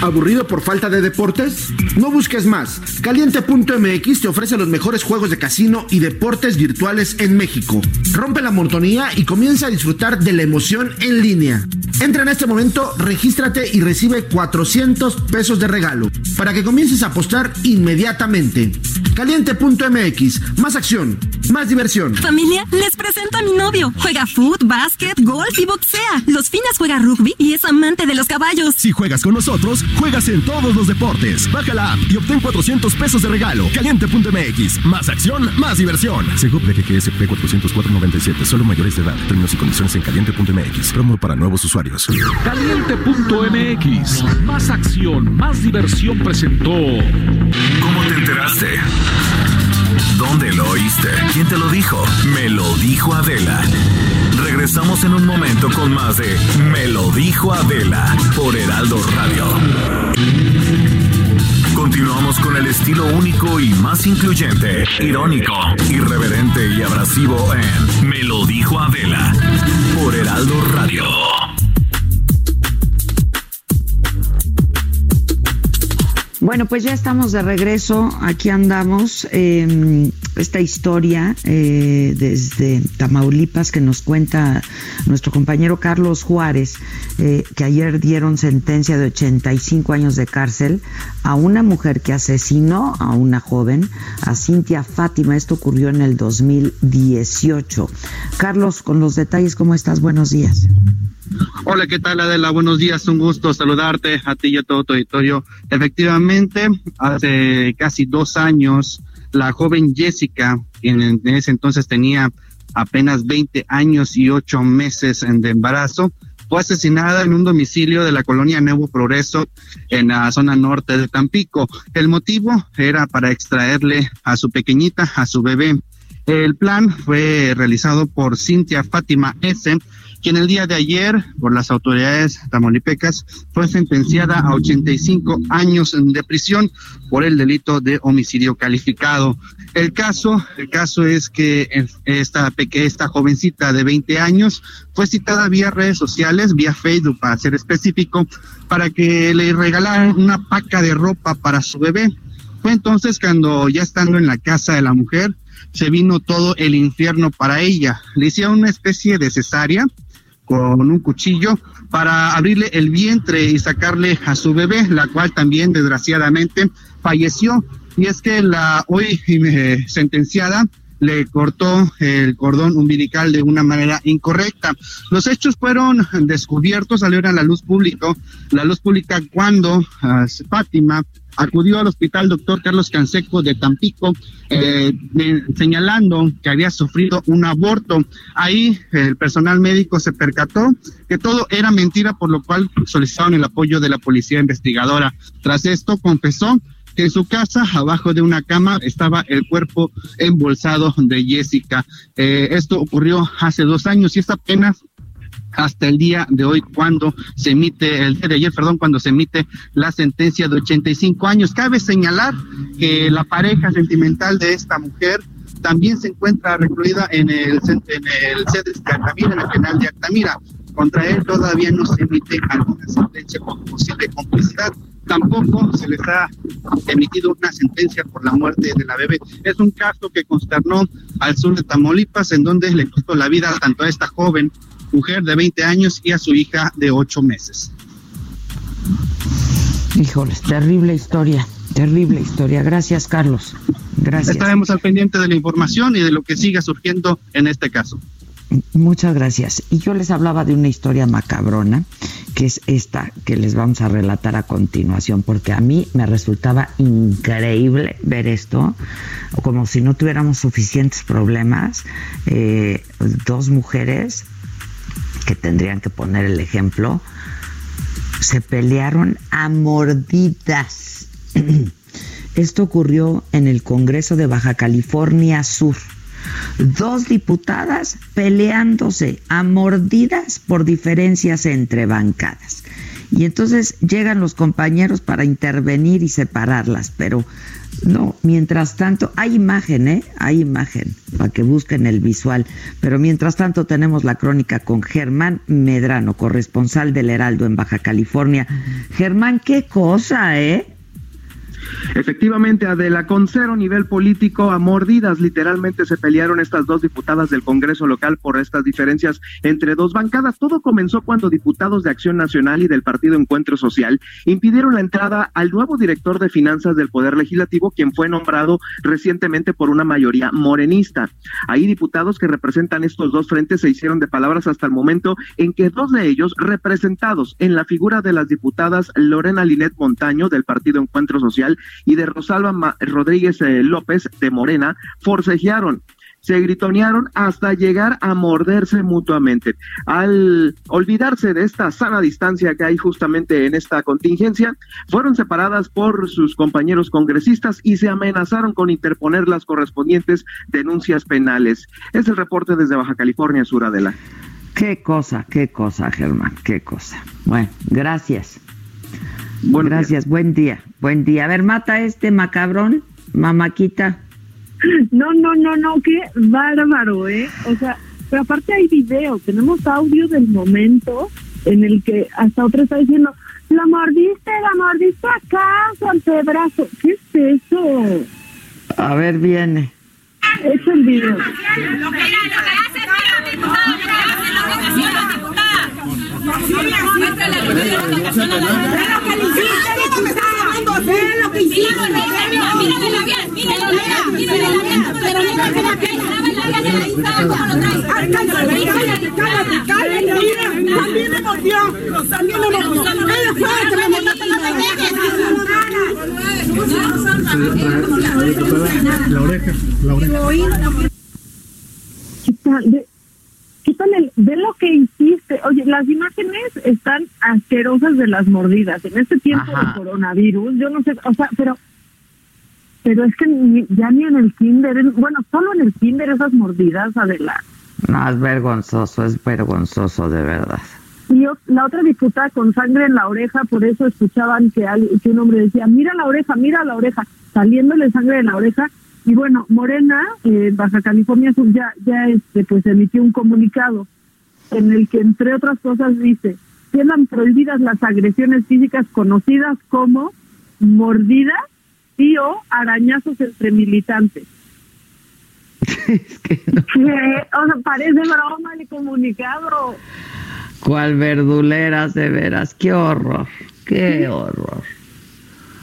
¿Aburrido por falta de deportes? No busques más. Caliente.mx te ofrece los mejores juegos de casino y deportes virtuales en México. Rompe la monotonía y comienza a disfrutar de la emoción en línea. Entra en este momento, regístrate y recibe 400 pesos de regalo para que comiences a apostar inmediatamente. Caliente.mx, más acción, más diversión. Familia, les presento a mi novio. Juega fútbol, básquet, golf y boxea. Los fines juega rugby y es amante de los caballos. Si juegas con nosotros, juegas en todos los deportes. Baja la app y obtén 400 pesos de regalo. Caliente.mx, más acción, más diversión. Seguro de que GSP 404.97, solo mayores de edad. Términos y condiciones en caliente.mx. Promo para nuevos usuarios. Caliente.mx, más acción, más diversión presentó. ¿Cómo te enteraste? ¿Dónde lo oíste? ¿Quién te lo dijo? Me lo dijo Adela. Regresamos en un momento con más de Me lo dijo Adela por Heraldo Radio. Continuamos con el estilo único y más incluyente, irónico, irreverente y abrasivo en Me lo dijo Adela por Heraldo Radio. Bueno, pues ya estamos de regreso, aquí andamos. Em, esta historia eh, desde Tamaulipas que nos cuenta nuestro compañero Carlos Juárez, eh, que ayer dieron sentencia de 85 años de cárcel a una mujer que asesinó a una joven, a Cintia Fátima. Esto ocurrió en el 2018. Carlos, con los detalles, ¿cómo estás? Buenos días. Hola, ¿qué tal Adela? Buenos días, un gusto saludarte a ti y a todo tu auditorio. Efectivamente, hace casi dos años, la joven Jessica, quien en ese entonces tenía apenas 20 años y 8 meses de embarazo, fue asesinada en un domicilio de la colonia Nuevo Progreso en la zona norte de Tampico. El motivo era para extraerle a su pequeñita, a su bebé. El plan fue realizado por Cintia Fátima S., quien el día de ayer, por las autoridades tamaulipecas, fue sentenciada a 85 años de prisión por el delito de homicidio calificado. El caso, el caso es que esta esta jovencita de 20 años fue citada vía redes sociales, vía Facebook para ser específico, para que le regalaran una paca de ropa para su bebé. Fue entonces cuando ya estando en la casa de la mujer, se vino todo el infierno para ella. Le hicieron una especie de cesárea, con un cuchillo para abrirle el vientre y sacarle a su bebé, la cual también desgraciadamente falleció. Y es que la hoy eh, sentenciada le cortó el cordón umbilical de una manera incorrecta. Los hechos fueron descubiertos, salieron a la luz pública, la luz pública cuando uh, Fátima acudió al hospital doctor Carlos Canseco de Tampico, eh, señalando que había sufrido un aborto. Ahí el personal médico se percató que todo era mentira, por lo cual solicitaron el apoyo de la policía investigadora. Tras esto, confesó que en su casa, abajo de una cama, estaba el cuerpo embolsado de Jessica. Eh, esto ocurrió hace dos años y es apenas hasta el día de hoy cuando se emite, el día de ayer, perdón, cuando se emite la sentencia de 85 años. Cabe señalar que la pareja sentimental de esta mujer también se encuentra recluida en el, en el de Altamira, en el penal de Altamira. Contra él todavía no se emite alguna sentencia con posible complicidad. Tampoco se les ha emitido una sentencia por la muerte de la bebé. Es un caso que consternó al sur de Tamaulipas, en donde le costó la vida tanto a esta joven mujer de 20 años y a su hija de 8 meses. Híjoles, terrible historia, terrible historia. Gracias, Carlos. Gracias. Estaremos al pendiente de la información y de lo que siga surgiendo en este caso. Muchas gracias. Y yo les hablaba de una historia macabrona, que es esta que les vamos a relatar a continuación, porque a mí me resultaba increíble ver esto, como si no tuviéramos suficientes problemas. Eh, dos mujeres que tendrían que poner el ejemplo, se pelearon a mordidas. <clears throat> Esto ocurrió en el Congreso de Baja California Sur. Dos diputadas peleándose a mordidas por diferencias entre bancadas. Y entonces llegan los compañeros para intervenir y separarlas, pero no, mientras tanto, hay imagen, ¿eh? Hay imagen, para que busquen el visual. Pero mientras tanto tenemos la crónica con Germán Medrano, corresponsal del Heraldo en Baja California. Germán, qué cosa, ¿eh? Efectivamente, Adela, con cero nivel político, a mordidas literalmente se pelearon estas dos diputadas del Congreso local por estas diferencias entre dos bancadas. Todo comenzó cuando diputados de Acción Nacional y del Partido Encuentro Social impidieron la entrada al nuevo director de finanzas del Poder Legislativo, quien fue nombrado recientemente por una mayoría morenista. Ahí diputados que representan estos dos frentes se hicieron de palabras hasta el momento en que dos de ellos, representados en la figura de las diputadas Lorena Linet Montaño del Partido Encuentro Social y de Rosalba Rodríguez eh, López de Morena forcejearon se gritonearon hasta llegar a morderse mutuamente. Al olvidarse de esta sana distancia que hay justamente en esta contingencia, fueron separadas por sus compañeros congresistas y se amenazaron con interponer las correspondientes denuncias penales. Es el reporte desde Baja California, Suradela. Qué cosa, qué cosa, Germán, qué cosa. Bueno, gracias. Gracias, buen día, buen día. A ver, mata este macabrón, mamaquita. No, no, no, no, qué bárbaro, ¿eh? O sea, pero aparte hay video, tenemos audio del momento en el que hasta otra está diciendo, la mordiste, la mordiste acá, su antebrazo. ¿Qué es eso? A ver, viene. Echa el video. Lo que es lo que hace lo que La oreja, la oreja. Quítale, ve lo que hiciste. Oye, las imágenes están asquerosas de las mordidas. En este tiempo de coronavirus, yo no sé, o sea, pero pero es que ni- ya ni en el kinder, en- bueno, solo en el kinder esas mordidas, Adela. No, es vergonzoso, es vergonzoso de verdad. Y la otra diputada con sangre en la oreja, por eso escuchaban que, al- que un hombre decía, mira la oreja, mira la oreja, saliéndole sangre de la oreja. Y bueno, Morena, eh, Baja California Sur, ya, ya este, pues emitió un comunicado en el que, entre otras cosas, dice, quedan prohibidas las agresiones físicas conocidas como mordidas y o arañazos entre militantes. <laughs> ¿Qué? O sea, parece broma el comunicado. ¿Cuál verduleras de veras? Qué horror, qué horror.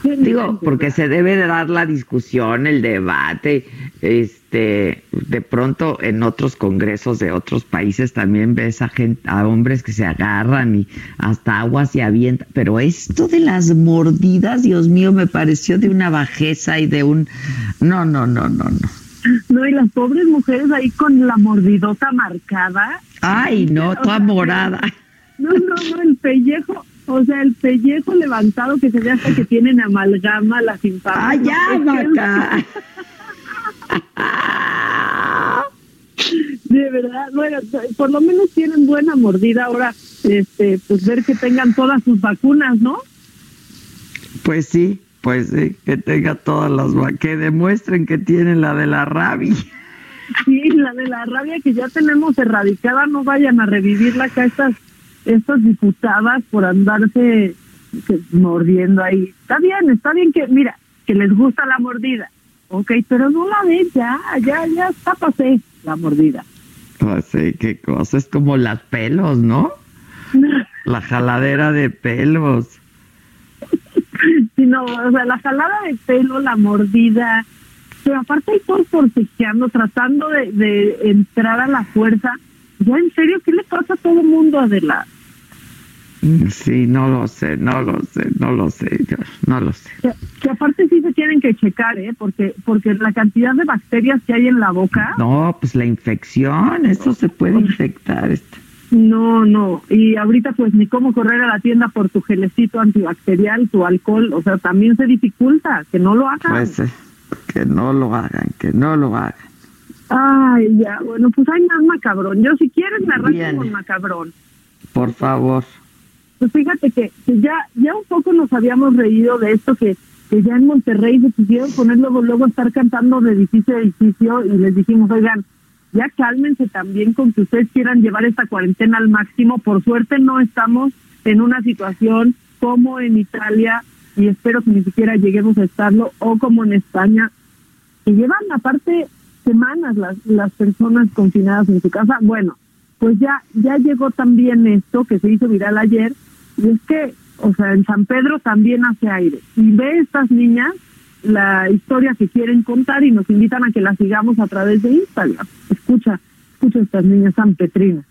Digo, <laughs> porque se debe de dar la discusión, el debate, este, de pronto en otros congresos de otros países también ves a gente, a hombres que se agarran y hasta aguas se avientan, pero esto de las mordidas, Dios mío, me pareció de una bajeza y de un, no, no, no, no, no. No, y las pobres mujeres ahí con la mordidota marcada. Ay, no, toda morada. No, no, no, el pellejo, o sea, el pellejo levantado que se ve hasta que tienen amalgama las infames. ¡Ay, ya, vaca! De verdad, bueno, por lo menos tienen buena mordida ahora, este, pues ver que tengan todas sus vacunas, ¿no? Pues sí, pues sí, que tenga todas las, va- que demuestren que tienen la de la rabia. Sí, la de la rabia que ya tenemos erradicada, no vayan a revivirla acá estas, estas diputadas por andarse mordiendo ahí. Está bien, está bien que, mira, que les gusta la mordida, ok, pero no la ven ya, ya, ya está pasé la mordida. Pues sí, qué cosa, es como las pelos, ¿no? <laughs> La jaladera de pelos. sino, o sea, la jalada de pelo, la mordida, pero aparte hay todos forcejeando, tratando de, de entrar a la fuerza. Ya en serio, ¿qué le pasa a todo el mundo, Adela? Sí, no lo sé, no lo sé, no lo sé, yo no lo sé. Que, que aparte sí se tienen que checar, ¿eh? Porque, porque la cantidad de bacterias que hay en la boca, No, pues la infección, eso se puede infectar. esto. no, no. Y ahorita pues ni cómo correr a la tienda por tu gelecito antibacterial, tu alcohol, o sea, también se dificulta, que no lo hagan. Pues eh, que no lo hagan, que no lo hagan. Ay, ya, bueno, pues hay más macabrón. Yo si quieres me arranco con macabrón. Por favor. Pues fíjate que, que ya ya un poco nos habíamos reído de esto que, que ya en Monterrey se quisieron poner luego luego estar cantando de edificio a edificio y les dijimos, oigan, ya cálmense también con que ustedes quieran llevar esta cuarentena al máximo. Por suerte no estamos en una situación como en Italia y espero que ni siquiera lleguemos a estarlo o como en España que llevan aparte semanas las, las personas confinadas en su casa. Bueno, pues ya ya llegó también esto que se hizo viral ayer y es que, o sea, en San Pedro también hace aire. Y ve estas niñas la historia que quieren contar y nos invitan a que la sigamos a través de Instagram. Escucha, escucha estas niñas San Petrinas.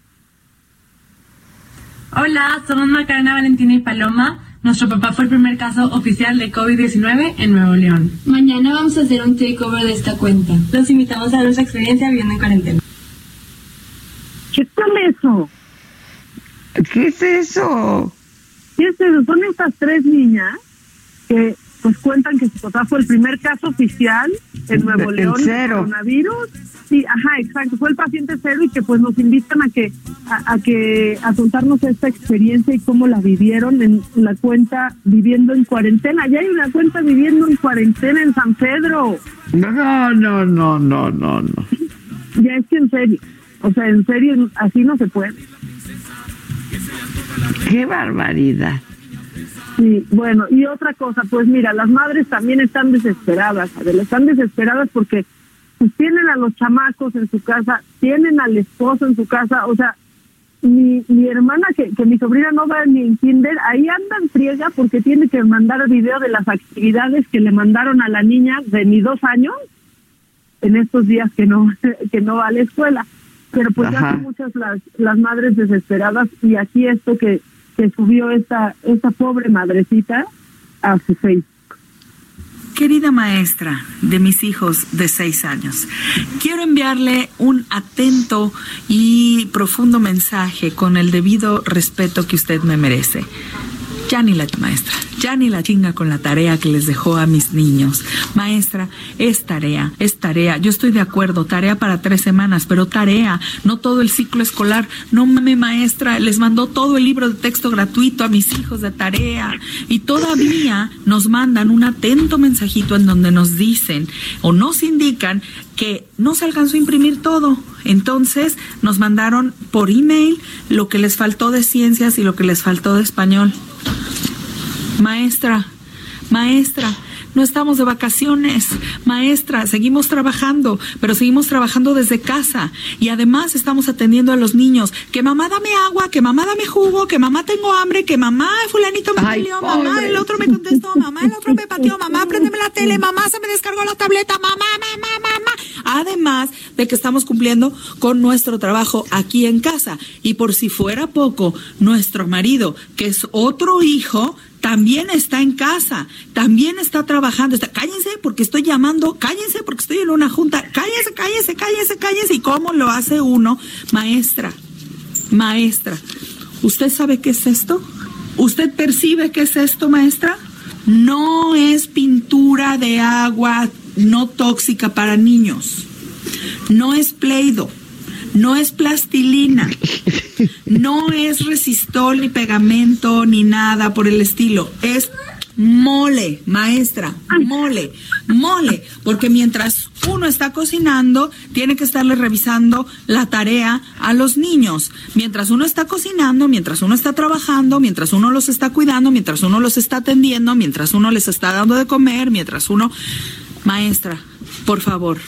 Hola, somos Macarena, Valentina y Paloma. Nuestro papá fue el primer caso oficial de COVID-19 en Nuevo León. Mañana vamos a hacer un takeover de esta cuenta. Los invitamos a ver nuestra experiencia viviendo en cuarentena. ¿Qué tal eso? ¿Qué es eso? ¿Qué es eso? Son estas tres niñas que pues cuentan que su papá fue el primer caso oficial en Nuevo El León de coronavirus. Sí, ajá, exacto, fue el paciente cero y que pues nos invitan a que a, a que a contarnos esta experiencia y cómo la vivieron en la cuenta viviendo en cuarentena. Ya hay una cuenta viviendo en cuarentena en San Pedro. No, no, no, no, no, no. Ya es que en serio, o sea, en serio así no se puede. Qué barbaridad. Sí, bueno, y otra cosa, pues mira, las madres también están desesperadas, Adela, están desesperadas porque pues tienen a los chamacos en su casa, tienen al esposo en su casa, o sea, mi, mi hermana, que, que mi sobrina no va ni en kinder, ahí andan friega porque tiene que mandar video de las actividades que le mandaron a la niña de ni dos años en estos días que no, <laughs> que no va a la escuela. Pero pues ya son muchas las, las madres desesperadas y aquí esto que, que subió esta, esta pobre madrecita a su Facebook. Querida maestra de mis hijos de seis años, quiero enviarle un atento y profundo mensaje con el debido respeto que usted me merece. Ya ni la maestra, ya ni la chinga con la tarea que les dejó a mis niños. Maestra, es tarea, es tarea. Yo estoy de acuerdo, tarea para tres semanas, pero tarea, no todo el ciclo escolar. No mame, maestra, les mandó todo el libro de texto gratuito a mis hijos de tarea. Y todavía nos mandan un atento mensajito en donde nos dicen o nos indican que no se alcanzó a imprimir todo. Entonces nos mandaron por email lo que les faltó de ciencias y lo que les faltó de español. Maestra, maestra, no estamos de vacaciones. Maestra, seguimos trabajando, pero seguimos trabajando desde casa. Y además estamos atendiendo a los niños. Que mamá dame agua, que mamá dame jugo, que mamá tengo hambre, que mamá fulanito me peleó, mamá el otro me contestó, mamá el otro me pateó, mamá préndeme la tele, mamá se me descargó la tableta, mamá, mamá, mamá. Además de que estamos cumpliendo con nuestro trabajo aquí en casa. Y por si fuera poco, nuestro marido, que es otro hijo, también está en casa, también está trabajando. Está, cállense porque estoy llamando, cállense porque estoy en una junta, cállense, cállense, cállense, cállense. ¿Y cómo lo hace uno? Maestra, maestra, ¿usted sabe qué es esto? ¿Usted percibe qué es esto, maestra? No es pintura de agua no tóxica para niños. No es pleido. No es plastilina. No es resistol, ni pegamento, ni nada por el estilo. Es mole, maestra, mole, mole. Porque mientras uno está cocinando, tiene que estarle revisando la tarea a los niños. Mientras uno está cocinando, mientras uno está trabajando, mientras uno los está cuidando, mientras uno los está atendiendo, mientras uno les está dando de comer, mientras uno... Maestra, por favor,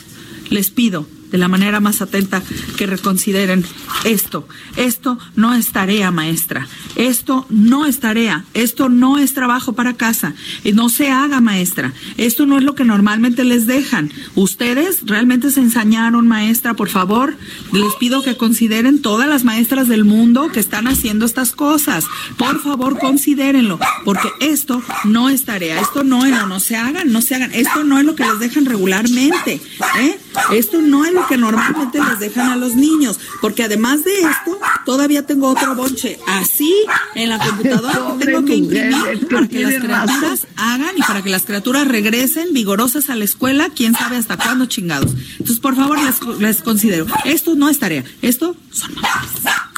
les pido de la manera más atenta que reconsideren esto. Esto no es tarea, maestra. Esto no es tarea. Esto no es trabajo para casa. No se haga, maestra. Esto no es lo que normalmente les dejan. Ustedes realmente se ensañaron, maestra. Por favor, les pido que consideren todas las maestras del mundo que están haciendo estas cosas. Por favor, considérenlo. Porque esto no es tarea. Esto no es, no se hagan, no se hagan. Esto no es lo que les dejan regularmente. ¿eh? Esto no es lo que normalmente les dejan a los niños, porque además de esto, todavía tengo otro bonche así en la computadora <laughs> que tengo que imprimir para que las criaturas hagan y para que las criaturas regresen vigorosas a la escuela, quién sabe hasta cuándo chingados. Entonces, por favor, les, les considero, esto no es tarea, esto son mamadas.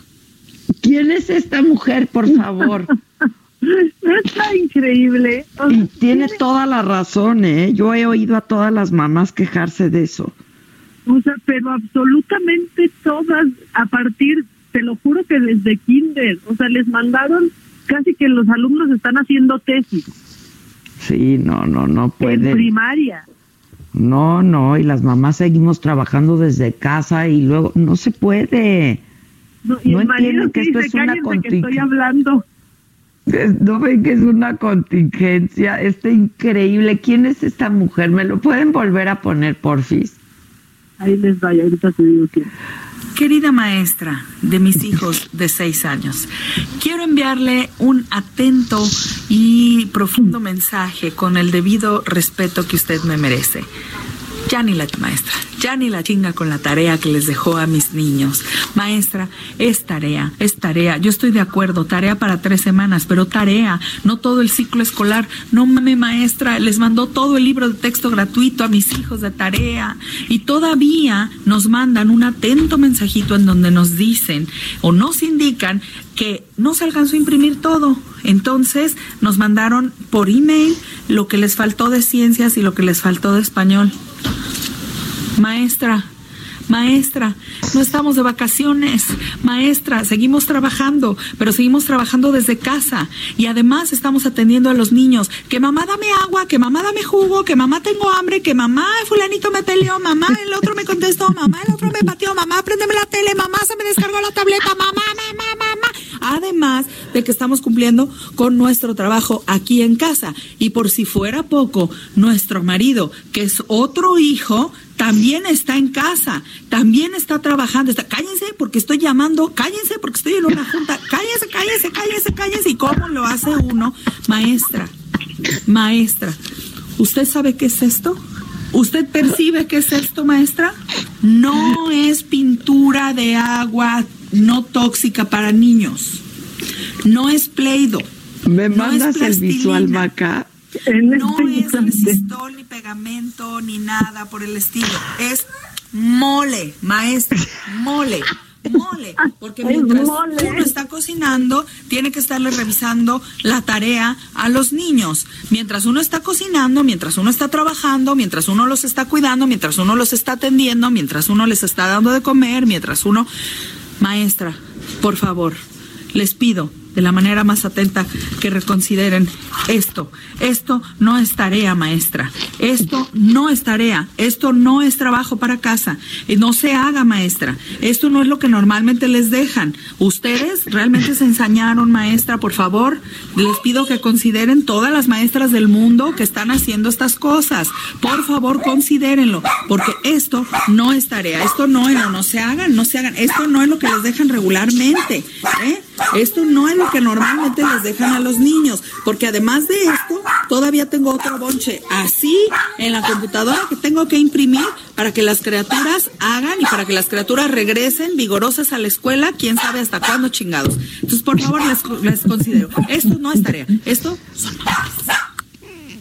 ¿Quién es esta mujer, por favor? <laughs> Está increíble. Y tiene toda la razón, ¿eh? Yo he oído a todas las mamás quejarse de eso. O sea, pero absolutamente todas, a partir, te lo juro que desde kinder, o sea, les mandaron casi que los alumnos están haciendo tesis Sí, no, no, no en puede. primaria. No, no, y las mamás seguimos trabajando desde casa y luego no se puede. No, y No el marido entienden que esto es una "Cállense que estoy contingencia". hablando. No ven que es una contingencia, está increíble. ¿Quién es esta mujer? ¿Me lo pueden volver a poner, porfis? Ahí les ahorita digo quién. Querida maestra de mis hijos de seis años, quiero enviarle un atento y profundo mensaje con el debido respeto que usted me merece. Ya ni la maestra, ya ni la chinga con la tarea que les dejó a mis niños. Maestra, es tarea, es tarea. Yo estoy de acuerdo, tarea para tres semanas, pero tarea, no todo el ciclo escolar. No mame, maestra, les mandó todo el libro de texto gratuito a mis hijos de tarea. Y todavía nos mandan un atento mensajito en donde nos dicen o nos indican que no se alcanzó a imprimir todo. Entonces nos mandaron por email lo que les faltó de ciencias y lo que les faltó de español. Maestra, Maestra, no estamos de vacaciones. Maestra, seguimos trabajando, pero seguimos trabajando desde casa. Y además estamos atendiendo a los niños. Que mamá dame agua, que mamá dame jugo, que mamá tengo hambre, que mamá fulanito me peleó, mamá el otro me contestó, mamá el otro me pateó, mamá préndeme la tele, mamá se me descargó la tableta, mamá, mamá, mamá. Además de que estamos cumpliendo con nuestro trabajo aquí en casa. Y por si fuera poco, nuestro marido, que es otro hijo, también está en casa, también está trabajando. Está, cállense porque estoy llamando, cállense porque estoy en una junta, cállense, cállense, cállense, cállense. ¿Y cómo lo hace uno? Maestra, maestra, ¿usted sabe qué es esto? ¿Usted percibe qué es esto, maestra? No es pintura de agua no tóxica para niños. No es pleido. ¿Me no mandas es el visual, Maca? No es resistol, ni pegamento, ni nada por el estilo. Es mole, maestra, mole. Mole, porque mientras uno está cocinando, tiene que estarle revisando la tarea a los niños. Mientras uno está cocinando, mientras uno está trabajando, mientras uno los está cuidando, mientras uno los está atendiendo, mientras uno les está dando de comer, mientras uno... Maestra, por favor, les pido de la manera más atenta que reconsideren esto. Esto no es tarea, maestra. Esto no es tarea. Esto no es trabajo para casa. No se haga, maestra. Esto no es lo que normalmente les dejan. Ustedes realmente se ensañaron, maestra. Por favor, les pido que consideren todas las maestras del mundo que están haciendo estas cosas. Por favor, considérenlo. Porque esto no es tarea. Esto no es, no, no se hagan, no se hagan. Esto no es lo que les dejan regularmente. ¿eh? Esto no es lo que normalmente les dejan a los niños, porque además de esto, todavía tengo otro bonche así en la computadora que tengo que imprimir para que las criaturas hagan y para que las criaturas regresen vigorosas a la escuela, quién sabe hasta cuándo chingados. Entonces, por favor, les, considero, esto no es tarea, esto son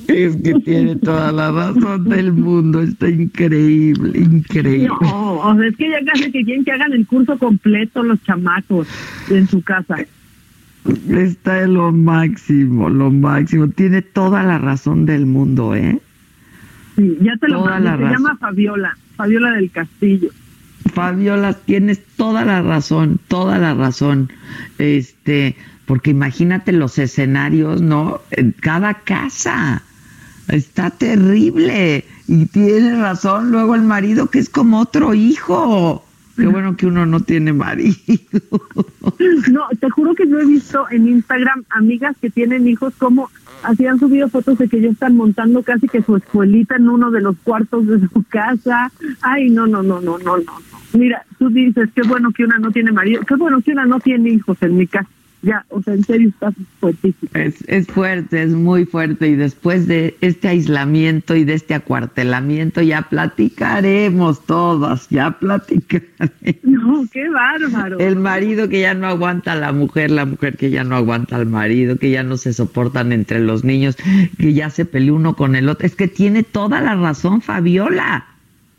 Es que tiene toda la razón del mundo, está increíble, increíble. No, o sea, es que ya casi que quieren que hagan el curso completo los chamacos en su casa. Está en lo máximo, lo máximo. Tiene toda la razón del mundo, ¿eh? Sí, ya te lo Toda mandé, la se razón. llama Fabiola, Fabiola del Castillo. Fabiola, tienes toda la razón, toda la razón. Este, porque imagínate los escenarios, ¿no? En cada casa. Está terrible. Y tiene razón luego el marido que es como otro hijo. Qué bueno que uno no tiene marido. No, te juro que yo he visto en Instagram amigas que tienen hijos como así han subido fotos de que ya están montando casi que su escuelita en uno de los cuartos de su casa. Ay, no, no, no, no, no, no. no. Mira, tú dices, qué bueno que una no tiene marido, qué bueno que una no tiene hijos en mi casa. Ya, o sea, en serio estás fuertísimo. Es, es fuerte, es muy fuerte. Y después de este aislamiento y de este acuartelamiento, ya platicaremos todas, ya platicaremos. No, qué bárbaro. El marido que ya no aguanta a la mujer, la mujer que ya no aguanta al marido, que ya no se soportan entre los niños, que ya se peleó uno con el otro. Es que tiene toda la razón, Fabiola.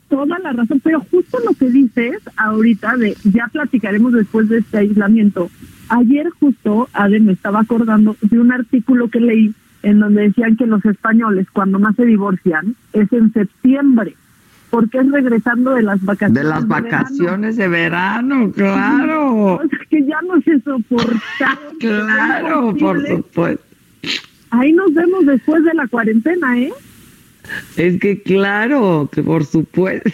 Toda la razón, pero justo lo que dices ahorita de ya platicaremos después de este aislamiento. Ayer justo Ade me estaba acordando de un artículo que leí en donde decían que los españoles cuando más se divorcian es en septiembre, porque es regresando de las vacaciones. De las verano. vacaciones de verano, claro. O sea, que ya no se soportaron. <laughs> Claro, por supuesto. Ahí nos vemos después de la cuarentena, ¿eh? Es que claro, que por supuesto.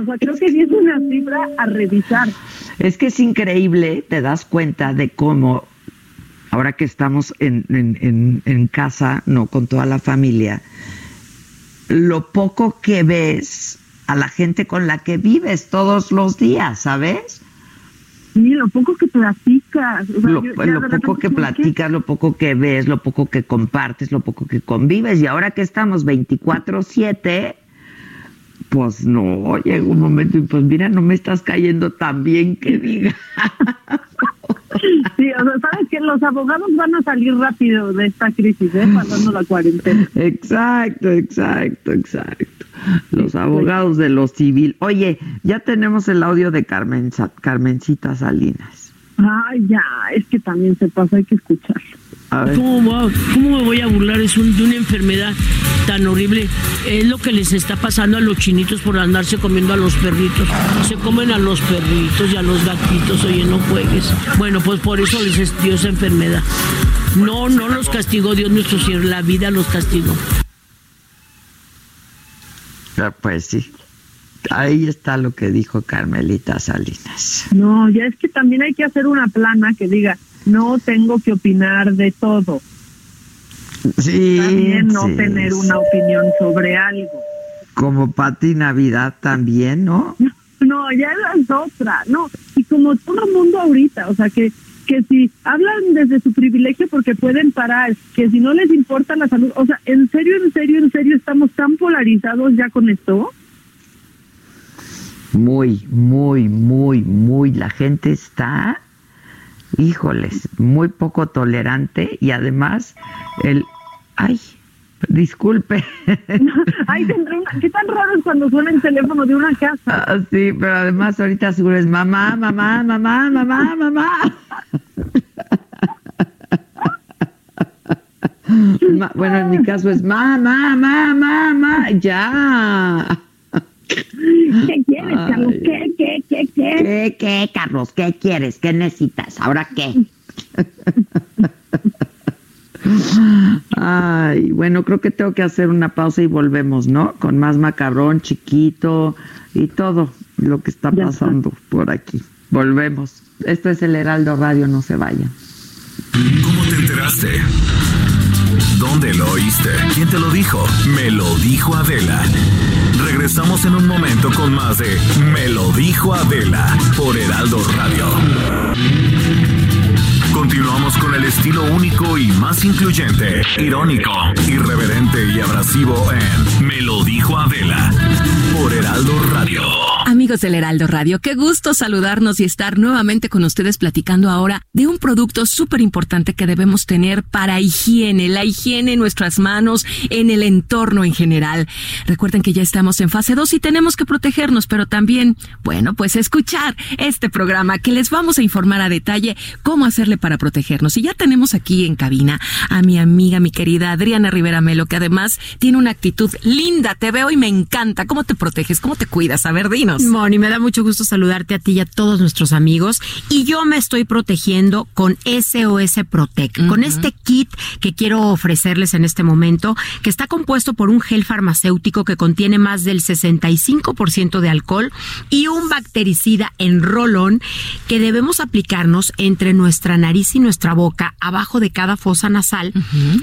O sea, creo que sí es una cifra a revisar. Es que es increíble, te das cuenta de cómo, ahora que estamos en, en, en, en casa, no con toda la familia, lo poco que ves a la gente con la que vives todos los días, ¿sabes? Sí, lo poco que platicas. O sea, Lo, yo- poco que platicas, lo poco que ves, lo poco que compartes, lo poco que convives. Y ahora que estamos 24/7, pues no, llega un momento y pues mira, no me estás cayendo tan bien que diga. Sí, o sea, sabes que los abogados van a salir rápido de esta crisis, ¿eh? Pasando la cuarentena. Exacto, exacto, exacto. <laughs> Los abogados de lo civil. Oye, ya tenemos el audio de Carmen, Carmencita Salinas. Ay, ya, es que también se pasa, hay que escucharlo. ¿Cómo, ¿Cómo, me voy a burlar es un, de una enfermedad tan horrible? Es lo que les está pasando a los chinitos por andarse comiendo a los perritos. Se comen a los perritos y a los gatitos, oye, no juegues. Bueno, pues por eso les dio esa enfermedad. No, no los castigó Dios nuestro Señor, la vida los castigó. Pues sí. Ahí está lo que dijo Carmelita Salinas. No, ya es que también hay que hacer una plana que diga, no tengo que opinar de todo. Sí. También no tener una opinión sobre algo. Como Pati Navidad también, ¿no? <laughs> No, ya es otra, no. Y como todo el mundo ahorita, o sea que que si hablan desde su privilegio porque pueden parar, que si no les importa la salud, o sea, en serio, en serio, en serio estamos tan polarizados ya con esto. Muy, muy, muy, muy, la gente está, híjoles, muy poco tolerante y además el, ay, disculpe. <laughs> Ay, ¿qué tan raro es cuando suena el teléfono de una casa? Ah, sí, pero además ahorita seguro es mamá, mamá, mamá, mamá, mamá. bueno, en mi caso es mamá, mamá, mamá, ya. ¿Qué quieres, Carlos? ¿Qué, qué, qué, qué? ¿Qué, qué, Carlos? ¿Qué quieres? ¿Qué necesitas? ¿Ahora qué? <laughs> Ay, bueno, creo que tengo que hacer una pausa y volvemos, ¿no? Con más macabrón, chiquito y todo lo que está pasando por aquí. Volvemos. Esto es el Heraldo Radio, no se vayan. ¿Cómo te enteraste? ¿Dónde lo oíste? ¿Quién te lo dijo? Me lo dijo Adela. Regresamos en un momento con más de Me lo dijo Adela por Heraldo Radio. Continuamos con el estilo único y más incluyente, irónico, irreverente y abrasivo en Me lo dijo Adela por Heraldo Radio. Amigos del Heraldo Radio, qué gusto saludarnos y estar nuevamente con ustedes platicando ahora de un producto súper importante que debemos tener para higiene, la higiene en nuestras manos, en el entorno en general. Recuerden que ya estamos en fase 2 y tenemos que protegernos, pero también, bueno, pues escuchar este programa que les vamos a informar a detalle cómo hacerle para protegernos. Y ya tenemos aquí en cabina a mi amiga, mi querida Adriana Rivera Melo, que además tiene una actitud linda. Te veo y me encanta. ¿Cómo te proteges? ¿Cómo te cuidas? A ver, dinos. Moni, me da mucho gusto saludarte a ti y a todos nuestros amigos. Y yo me estoy protegiendo con SOS Protect, con este kit que quiero ofrecerles en este momento, que está compuesto por un gel farmacéutico que contiene más del 65% de alcohol y un bactericida en rolón que debemos aplicarnos entre nuestra nariz y nuestra boca, abajo de cada fosa nasal,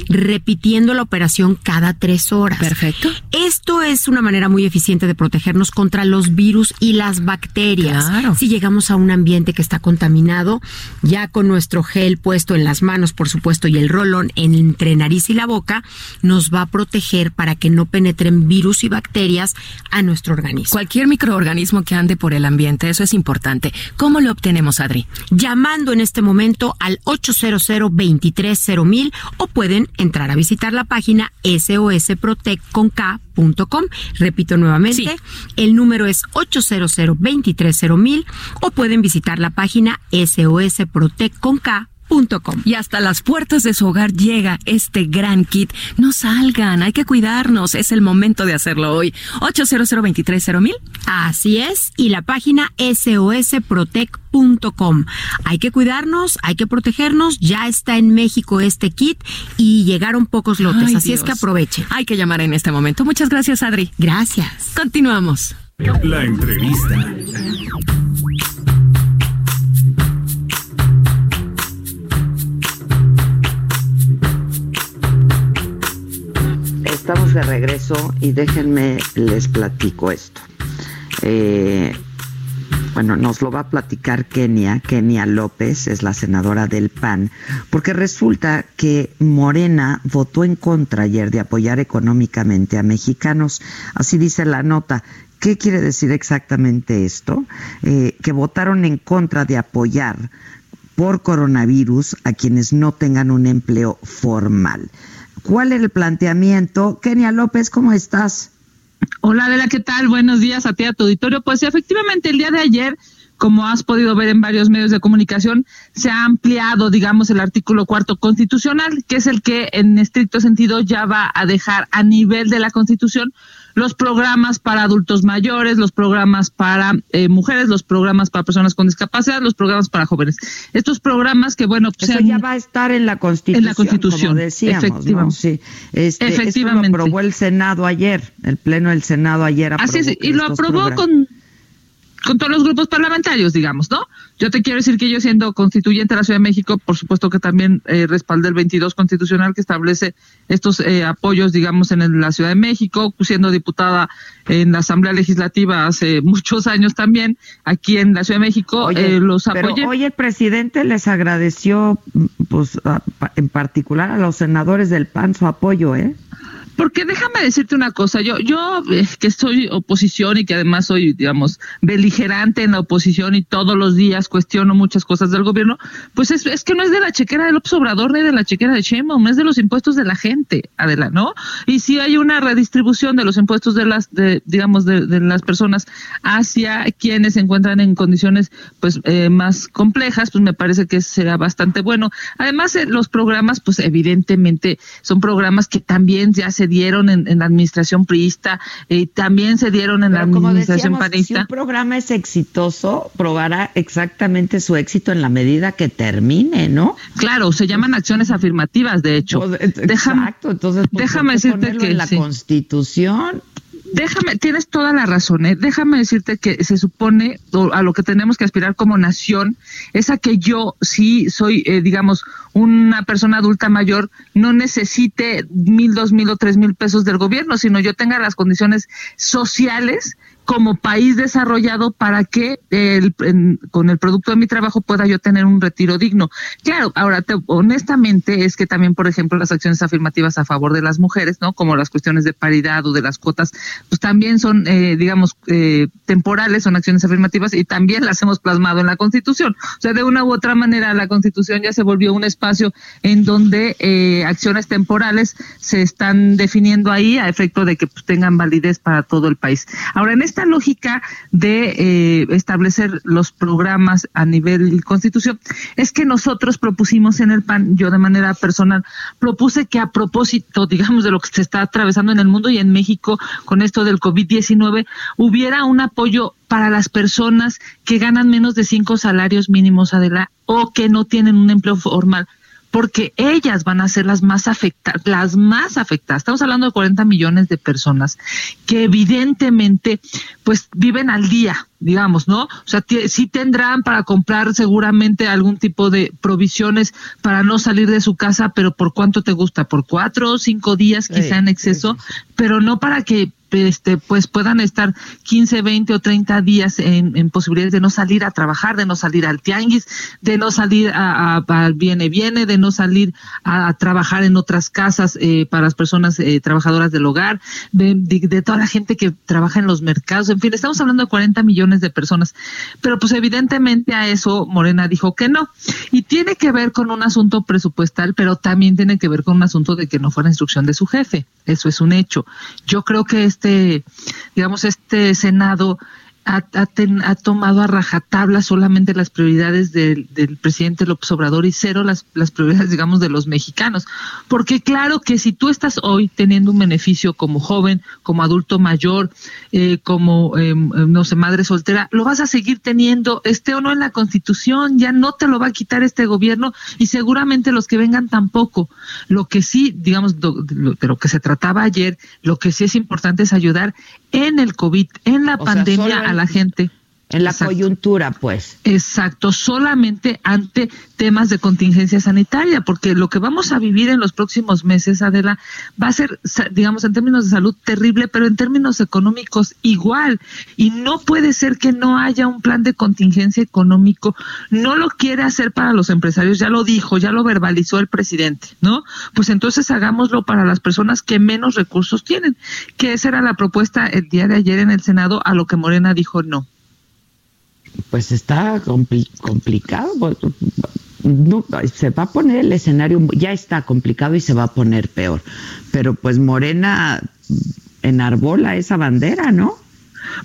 repitiendo la operación cada tres horas. Perfecto. Esto es una manera muy eficiente de protegernos contra los virus y las bacterias. Si llegamos a un ambiente que está contaminado, ya con nuestro gel puesto en las manos, por supuesto, y el rolón entre nariz y la boca, nos va a proteger para que no penetren virus y bacterias a nuestro organismo. Cualquier microorganismo que ande por el ambiente, eso es importante. ¿Cómo lo obtenemos, Adri? Llamando en este momento al 800 230 o pueden entrar a visitar la página sosprotect.com. Repito nuevamente, el número es 800 230 o pueden visitar la página y hasta las puertas de su hogar llega este gran kit. No salgan, hay que cuidarnos. Es el momento de hacerlo hoy. 800 mil Así es. Y la página sosprotect.com. Hay que cuidarnos, hay que protegernos. Ya está en México este kit y llegaron pocos lotes. así es que aprovechen. Hay que llamar en este momento. Muchas gracias, Adri. Gracias. Continuamos. La entrevista. Estamos de regreso y déjenme les platico esto. Eh, bueno, nos lo va a platicar Kenia, Kenia López, es la senadora del PAN, porque resulta que Morena votó en contra ayer de apoyar económicamente a mexicanos. Así dice la nota. ¿Qué quiere decir exactamente esto? Eh, que votaron en contra de apoyar por coronavirus a quienes no tengan un empleo formal. ¿Cuál es el planteamiento? Kenia López, ¿cómo estás? Hola Adela, ¿qué tal? Buenos días a ti, a tu auditorio. Pues efectivamente, el día de ayer como has podido ver en varios medios de comunicación, se ha ampliado, digamos, el artículo cuarto constitucional, que es el que en estricto sentido ya va a dejar a nivel de la Constitución los programas para adultos mayores, los programas para eh, mujeres, los programas para personas con discapacidad, los programas para jóvenes. Estos programas que, bueno, pues Eso ya va a estar en la Constitución. En la Constitución, como decíamos, efectivamente. Sí. Este, efectivamente. Esto lo aprobó el Senado ayer, el Pleno del Senado ayer aprobó Así es, y lo aprobó programas- con con todos los grupos parlamentarios, digamos, ¿no? Yo te quiero decir que yo siendo constituyente de la Ciudad de México, por supuesto que también eh, respaldé el 22 constitucional que establece estos eh, apoyos, digamos, en la Ciudad de México, siendo diputada en la Asamblea Legislativa hace <laughs> muchos años también, aquí en la Ciudad de México, Oye, eh, los pero apoyé. hoy el presidente les agradeció, pues, a- en particular a los senadores del PAN su apoyo, ¿eh? Porque déjame decirte una cosa, yo, yo eh, que soy oposición y que además soy, digamos, beligerante en la oposición y todos los días cuestiono muchas cosas del gobierno, pues es, es que no es de la chequera del Obrador ni de la chequera de Sheinbaum, es de los impuestos de la gente, Adela, ¿no? Y si hay una redistribución de los impuestos de las, de, digamos, de, de las personas hacia quienes se encuentran en condiciones, pues, eh, más complejas, pues me parece que será bastante bueno. Además, eh, los programas, pues, evidentemente son programas que también ya se dieron en, en la administración priista, eh, también se dieron en la Pero como administración decíamos, si panista. un programa es exitoso, probará exactamente su éxito en la medida que termine, ¿no? Claro, se llaman acciones afirmativas, de hecho. Déjame, Exacto, entonces ¿por qué déjame decirte que en la sí. Constitución. Déjame, tienes toda la razón, ¿eh? Déjame decirte que se supone, a lo que tenemos que aspirar como nación, es a que yo, sí soy, eh, digamos, una persona adulta mayor, no necesite mil, dos mil o tres mil pesos del gobierno, sino yo tenga las condiciones sociales como país desarrollado para que el- en- con el producto de mi trabajo pueda yo tener un retiro digno. Claro, ahora te- honestamente es que también, por ejemplo, las acciones afirmativas a favor de las mujeres, ¿no? Como las cuestiones de paridad o de las cuotas, pues también son, eh, digamos, eh, temporales, son acciones afirmativas y también las hemos plasmado en la Constitución. O sea, de una u otra manera, la Constitución ya se volvió un espacio en donde eh, acciones temporales se están definiendo ahí a efecto de que pues, tengan validez para todo el país. Ahora, en esta lógica de eh, establecer los programas a nivel Constitución, es que nosotros propusimos en el PAN, yo de manera personal, propuse que a propósito, digamos, de lo que se está atravesando en el mundo y en México con esto del COVID-19, hubiera un apoyo para las personas que ganan menos de cinco salarios mínimos, Adela, o que no tienen un empleo formal porque ellas van a ser las más afectadas, las más afectadas. Estamos hablando de 40 millones de personas que evidentemente pues viven al día, digamos, ¿no? O sea, sí tendrán para comprar seguramente algún tipo de provisiones para no salir de su casa, pero ¿por cuánto te gusta? ¿Por cuatro o cinco días quizá en exceso? Pero no para que este pues puedan estar 15, 20 o 30 días en, posibilidades de no salir a trabajar, de no salir al tianguis, de no salir a, al viene viene, de no salir a, trabajar en otras casas eh, para las personas eh, trabajadoras del hogar, de, toda la gente que trabaja en los mercados, en fin, estamos hablando de 40 millones de personas, pero pues evidentemente a eso Morena dijo que no. Y tiene que ver con un asunto presupuestal, pero también tiene que ver con un asunto de que no fuera instrucción de su jefe, eso es un hecho. Yo creo que este, digamos, este Senado ha, ha ten- ha tomado a rajatabla solamente las prioridades del, del presidente López Obrador y cero las, las prioridades, digamos, de los mexicanos. Porque claro que si tú estás hoy teniendo un beneficio como joven, como adulto mayor, eh, como, eh, no sé, madre soltera, lo vas a seguir teniendo, esté o no en la Constitución, ya no te lo va a quitar este gobierno y seguramente los que vengan tampoco. Lo que sí, digamos, do- de lo, de lo que se trataba ayer, lo que sí es importante es ayudar en el COVID, en la O sea, pandemia solo en- a la gente. En la Exacto. coyuntura, pues. Exacto, solamente ante temas de contingencia sanitaria, porque lo que vamos a vivir en los próximos meses, Adela, va a ser, digamos, en términos de salud terrible, pero en términos económicos igual. Y no puede ser que no haya un plan de contingencia económico. No lo quiere hacer para los empresarios, ya lo dijo, ya lo verbalizó el presidente, ¿no? Pues entonces hagámoslo para las personas que menos recursos tienen, que esa era la propuesta el día de ayer en el Senado, a lo que Morena dijo no. Pues está compli- complicado. pues, No, se va a poner el escenario, ya está complicado y se va a poner peor. Pero pues Morena enarbola esa bandera, ¿no?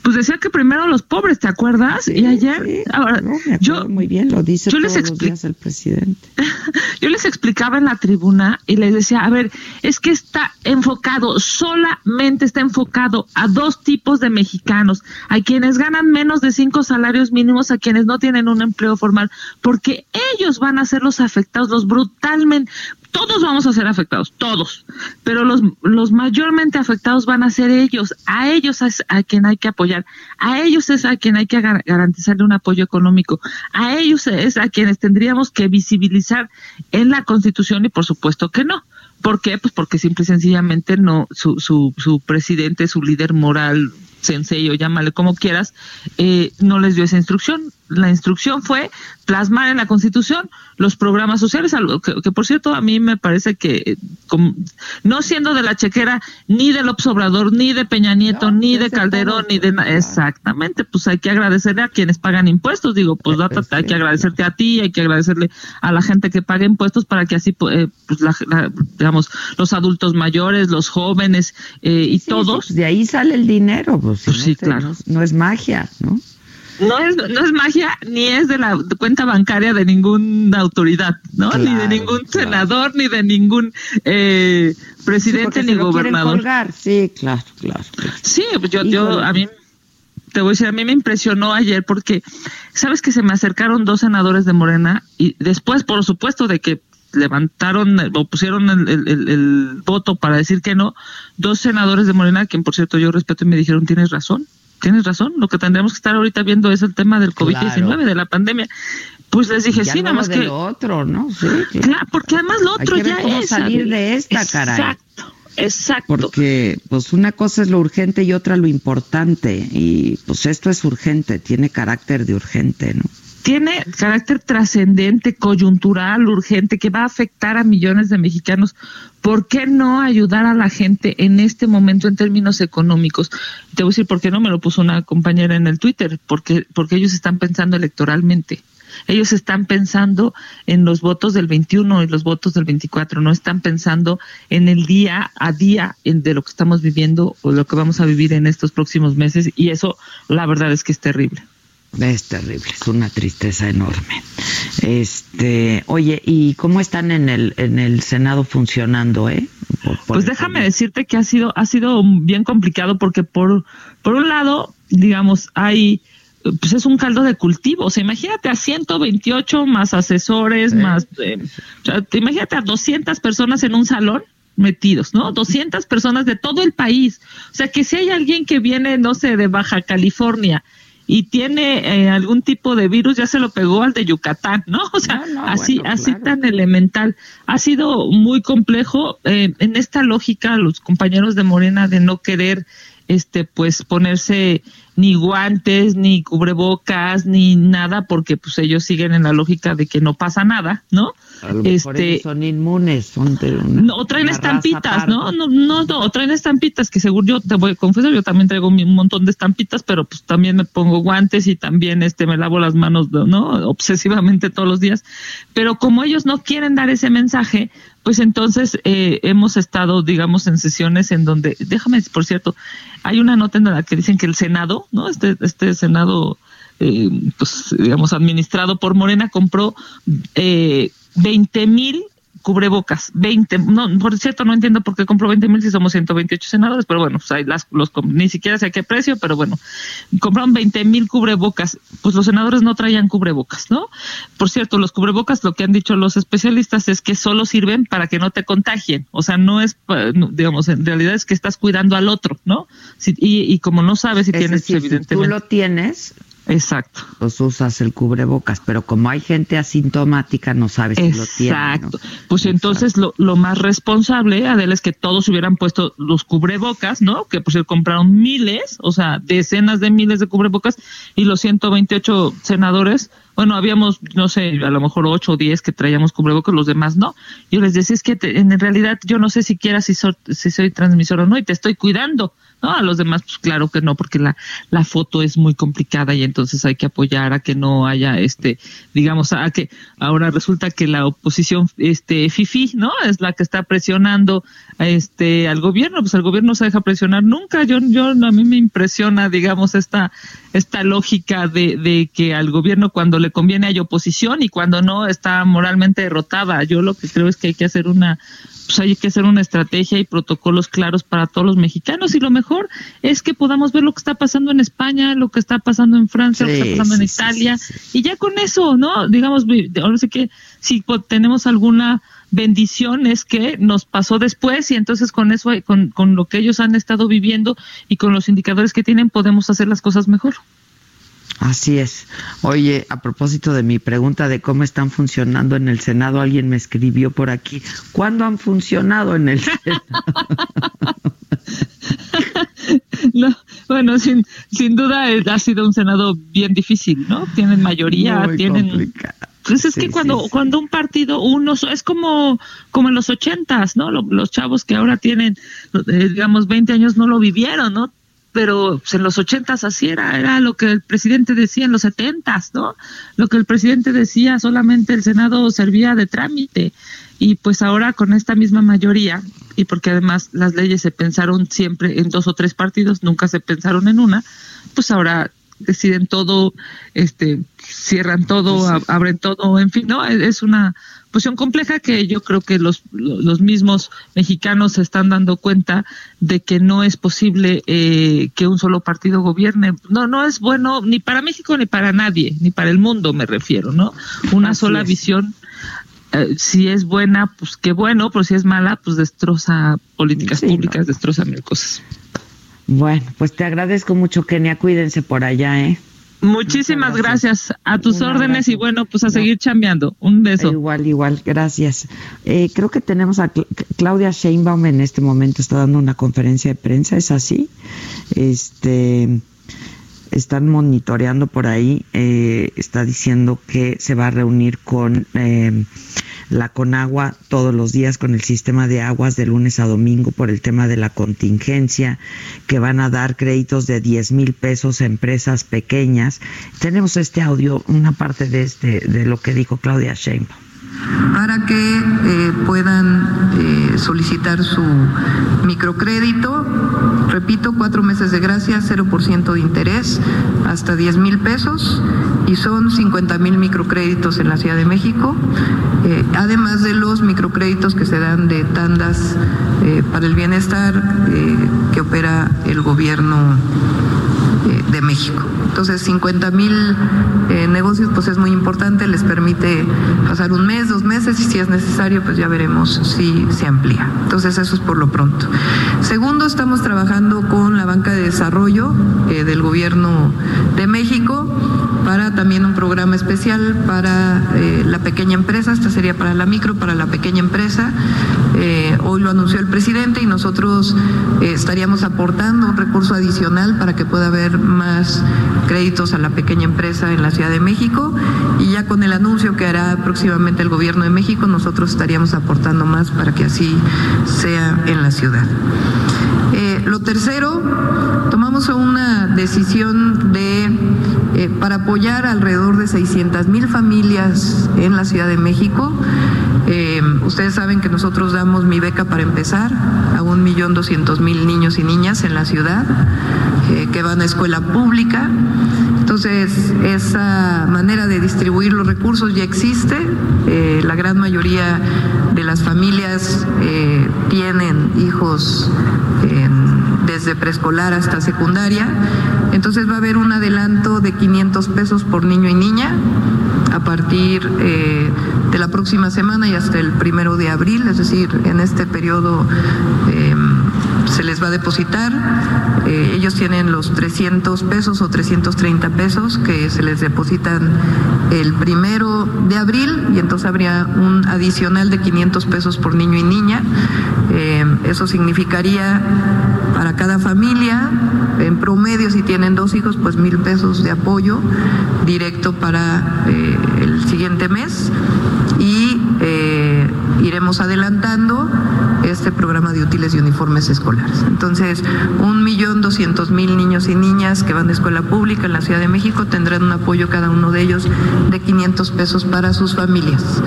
Pues decía que primero los pobres, ¿te acuerdas? y ayer, ahora, yo muy bien lo dice yo todos les los días el presidente. <laughs> yo les explicaba en la tribuna y les decía, a ver, es que está enfocado, solamente está enfocado a dos tipos de mexicanos, a quienes ganan menos de cinco salarios mínimos, a quienes no tienen un empleo formal, porque ellos van a ser los afectados, los brutalmente, todos vamos a ser afectados, todos, pero los, los mayormente afectados van a ser ellos, a ellos es a quien hay que apoyar, a ellos es a quien hay que gar- garantizarle un apoyo económico, a ellos es a quienes tendríamos que visibilizar en la Constitución y por supuesto que no. ¿Por qué? Pues porque simple y sencillamente no, su, su, su presidente, su líder moral, sensei o llámale como quieras, eh, no les dio esa instrucción. La instrucción fue plasmar en la Constitución los programas sociales, algo que, que, por cierto a mí me parece que eh, como- no siendo de la chequera ni del Obrador, ni de Peña Nieto, ni de Calderón, ni de exactamente, pues hay que agradecerle a quienes pagan impuestos, digo, pues data- hay que agradecerte a ti, hay que agradecerle a la gente que paga impuestos para que así eh, pues la- la- digamos los adultos mayores, los jóvenes eh, y todos De ahí sale el dinero, pues, si Pues no sí, te- claro. no, no es magia, ¿no? No es no es magia ni es de la cuenta bancaria de ninguna autoridad no ni de Claro, ningún senador ni de ningún eh, presidente ni gobernador. colgar. Sí, claro, claro. sí pues yo yo a mí te voy a decir a mí me impresionó ayer porque sabes que se me acercaron dos senadores de Morena y después por supuesto de que levantaron o pusieron el, el- el- el voto para decir que no dos senadores de Morena quien por cierto yo respeto y me dijeron tienes razón tienes razón lo que tendríamos que estar ahorita viendo es el tema del COVID-19 Claro. de la pandemia pues les dije Ya sí nada más que lo otro, ¿no? Sí, Claro, porque además lo Hay otro que ver ya cómo es salir de esta, caray. Exacto, exacto. Porque pues una cosa es lo urgente y otra lo importante. Y pues esto es urgente, tiene carácter de urgente, ¿no? Tiene carácter trascendente, coyuntural, urgente, que va a afectar a millones de mexicanos. ¿Por qué no ayudar a la gente en este momento en términos económicos? Te voy a decir por qué no, me lo puso una compañera en el Twitter, porque, porque ellos están pensando electoralmente. Ellos están pensando en los votos del 21 y los votos del 24, no están pensando en el día a día de lo que estamos viviendo o lo que vamos a vivir en estos próximos meses y eso la verdad es que es terrible. Es terrible, es una tristeza enorme. Este, oye, ¿y cómo están en el en el Senado funcionando, eh? Por- por Pues déjame decirte que ha sido ha sido bien complicado porque por por un lado, digamos, hay pues es un caldo de cultivo, o sea, imagínate a 128 más asesores, más eh, o sea, te imagínate a 200 personas en un salón metidos, ¿no? 200 personas de todo el país. O sea, que si hay alguien que viene, no sé, de Baja California y tiene eh, algún tipo de virus, ya se lo pegó al de Yucatán, ¿no? <laughs> O sea, así, bueno, así tan elemental. Ha sido muy complejo eh, en esta lógica, los compañeros de Morena de no querer, este, pues ponerse ni guantes, ni cubrebocas, ni nada, porque pues ellos siguen en la lógica de que no pasa nada, ¿no? A lo mejor Este, ellos son inmunes, son de una, no, o traen una estampitas, ¿no? No, no, no, o traen estampitas, que seguro yo te voy a confesar, yo también traigo un montón de estampitas, pero pues también me pongo guantes y también este me lavo las manos, ¿no? Obsesivamente todos los días. Pero como ellos no quieren dar ese mensaje, pues entonces eh, hemos estado, digamos, en sesiones en donde, déjame, decir, por cierto, hay una nota en la que dicen que el Senado, ¿no? Este, este Senado, eh, pues, digamos, administrado por Morena, compró eh, 20 mil cubrebocas, 20, no, por cierto, no entiendo por qué compró 20 mil si somos 128 senadores, pero bueno, pues ahí las, los, ni siquiera sé a qué precio, pero bueno, compraron 20 mil cubrebocas, pues los senadores no traían cubrebocas, ¿no? Por cierto, los cubrebocas, lo que han dicho los especialistas es que solo sirven para que no te contagien, o sea, no es, digamos, en realidad es que estás cuidando al otro, ¿no? Si- y, y como no sabes si Es tienes, decir, si tú evidentemente. lo tienes, Exacto. pues usas el cubrebocas, pero como hay gente asintomática, no sabes si lo tiene. ¿no? Exacto. Pues entonces lo, lo más responsable, Adela, es que todos hubieran puesto los cubrebocas, ¿no? Que pues compraron miles, o sea, decenas de miles de cubrebocas y los 128 senadores bueno, habíamos, no sé, a lo mejor ocho o diez que traíamos cubrebocas, los demás no. Yo les decía, es que en realidad yo no sé siquiera si, si soy transmisor o no y te estoy cuidando. ¿No? A los demás, pues claro que no, porque la, la foto es muy complicada y entonces hay que apoyar a que no haya, este, digamos, a que ahora resulta que la oposición, este, FIFI, ¿no? Es la que está presionando a este, al gobierno, pues el gobierno no se deja presionar nunca. Yo, yo, a mí me impresiona, digamos, esta, esta lógica de, de que al gobierno cuando le conviene hay oposición y cuando no está moralmente derrotada. Yo lo que creo es que hay que hacer una, pues hay que hacer una estrategia y protocolos claros para todos los mexicanos y lo mejor es que podamos ver lo que está pasando en España, lo que está pasando en Francia, lo que está pasando en Italia y ya con eso, ¿no? Digamos, ahora sí que si tenemos alguna bendición es que nos pasó después y entonces con eso, con, con lo que ellos han estado viviendo y con los indicadores que tienen podemos hacer las cosas mejor. Así es. Oye, a propósito de mi pregunta de cómo están funcionando en el Senado, alguien me escribió por aquí, ¿cuándo han funcionado en el <laughs> Senado? <laughs> no, bueno, sin, sin duda eh, ha sido un Senado bien difícil, ¿no? Tienen mayoría, tienen... Pues es que cuando, cuando un partido, uno, es como, como en los ochentas, ¿no? Los, chavos que ahora tienen, eh, digamos, 20 años no lo vivieron, ¿no? Pero pues, en los ochentas así era, era lo que el presidente decía en los setentas, ¿no? Lo que el presidente decía, solamente el Senado servía de trámite. Y pues ahora con esta misma mayoría, y porque además las leyes se pensaron siempre en dos o tres partidos, nunca se pensaron en una, pues ahora deciden todo, este, cierran todo, abren todo, en fin, ¿no? Es una posición compleja que yo creo que los, los mismos mexicanos se están dando cuenta de que no es posible eh, que un solo partido gobierne. No, no es bueno ni para México ni para nadie, ni para el mundo me refiero, ¿no? Una sola visión. Eh, si es buena, pues qué bueno, pero si es mala, pues destroza políticas públicas, destroza mil cosas. Bueno, pues te agradezco mucho, Kenia. Cuídense por allá, ¿eh? Muchísimas gracias. A tus órdenes y bueno, pues a seguir chambeando. Un beso. Igual, igual, gracias. Eh, creo que tenemos a Claudia Sheinbaum en este momento, está dando una conferencia de prensa, ¿es así? Este están monitoreando por ahí, eh, está diciendo que se va a reunir con eh, la Conagua todos los días con el sistema de aguas de lunes a domingo por el tema de la contingencia, que van a dar créditos de 10 mil pesos a empresas pequeñas. Tenemos este audio, una parte de este, de lo que dijo Claudia Sheinbaum para que eh, puedan eh, solicitar su microcrédito. Repito, cuatro meses de gracia, 0% de interés, hasta 10 mil pesos y son 50 mil microcréditos en la Ciudad de México, eh, además de los microcréditos que se dan de tandas para el bienestar que opera el gobierno de México. Entonces, 50 mil eh, negocios, pues es muy importante, les permite pasar un mes, dos meses, y si es necesario, pues ya veremos si se amplía. Entonces, eso es por lo pronto. Segundo, estamos trabajando con la banca de desarrollo eh, del gobierno de México para también un programa especial para eh, la pequeña empresa, esta sería para la micro, para la pequeña empresa. hoy lo anunció el presidente y nosotros estaríamos aportando un recurso adicional para que pueda haber más créditos a la pequeña empresa en la Ciudad de México y ya con el anuncio que hará próximamente el Gobierno de México, nosotros estaríamos aportando más para que así sea en la ciudad. Eh, lo tercero, tomamos una decisión de eh, para apoyar alrededor de 600 mil familias en la Ciudad de México. Eh, ustedes saben que nosotros damos mi beca para empezar a un millón doscientos mil niños y niñas en la ciudad que van a escuela pública. Entonces, esa manera de distribuir los recursos ya existe. Eh, la gran mayoría de las familias eh, tienen hijos desde preescolar hasta secundaria. Entonces va a haber un adelanto de 500 pesos por niño y niña a partir eh, de la próxima semana y hasta el primero de abril, es decir, en este periodo se les va a depositar. Eh, ellos tienen los 300 pesos o 330 pesos que se les depositan el primero de abril y entonces habría un adicional de 500 pesos por niño y niña. Eh, eso significaría para cada familia, en promedio si tienen dos hijos, pues mil pesos de apoyo directo para eh, el siguiente mes y iremos adelantando este programa de útiles y uniformes escolares. Entonces, un millón doscientos mil niños y niñas que van de escuela pública en la Ciudad de México tendrán un apoyo cada uno de ellos de 500 pesos para sus familias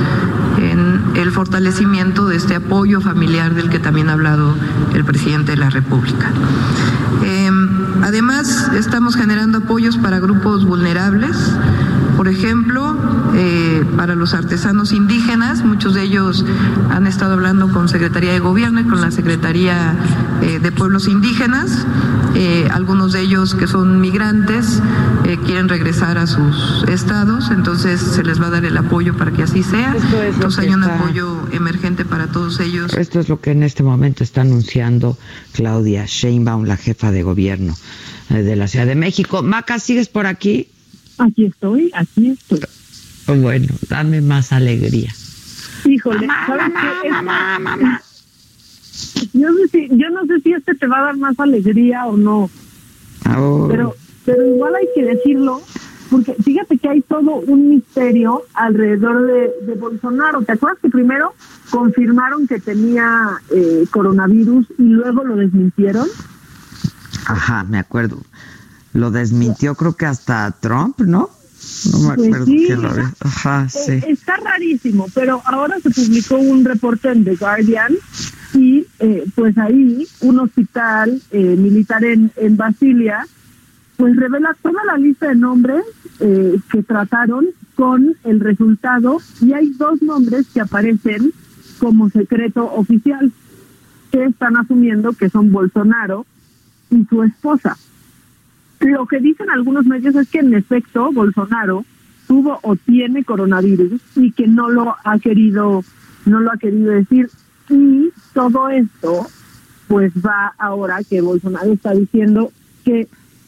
en el fortalecimiento de este apoyo familiar del que también ha hablado el presidente de la República. Eh, además, estamos generando apoyos para grupos vulnerables. Por ejemplo, eh, para los artesanos indígenas, muchos de ellos han estado hablando con Secretaría de Gobierno y con la Secretaría eh, de Pueblos Indígenas. Eh, algunos de ellos que son migrantes eh, quieren regresar a sus estados, entonces se les va a dar el apoyo para que así sea. entonces hay un está- apoyo emergente para todos ellos. Esto es lo que en este momento está anunciando Claudia Sheinbaum, la jefa de gobierno eh, de la Ciudad de México. Maca, ¿sigues por aquí? Aquí estoy, aquí estoy. Bueno, dame más alegría. Híjole, ¿sabes qué? Es- <laughs> Yo, no sé si, yo no sé si este te va a dar más alegría o no, Oh, pero, pero igual hay que decirlo, porque fíjate que hay todo un misterio alrededor de, de Bolsonaro. ¿Te acuerdas que primero confirmaron que tenía eh, coronavirus y luego lo desmintieron? Ajá, me acuerdo. Lo desmintió creo que hasta Trump, ¿no? No me Pues acuerdo sí. quién lo había- Ajá, Eh, sí. Está rarísimo, pero ahora se publicó un reporte en The Guardian y eh, pues ahí un hospital eh, militar en, en Basilia pues revela toda la lista de nombres eh, que trataron con el resultado y hay dos nombres que aparecen como secreto oficial que están asumiendo que son Bolsonaro y su esposa. Lo que dicen algunos medios es que en efecto Bolsonaro tuvo o tiene coronavirus y que no lo ha querido no lo ha querido decir. Y todo esto pues va ahora que Bolsonaro está diciendo que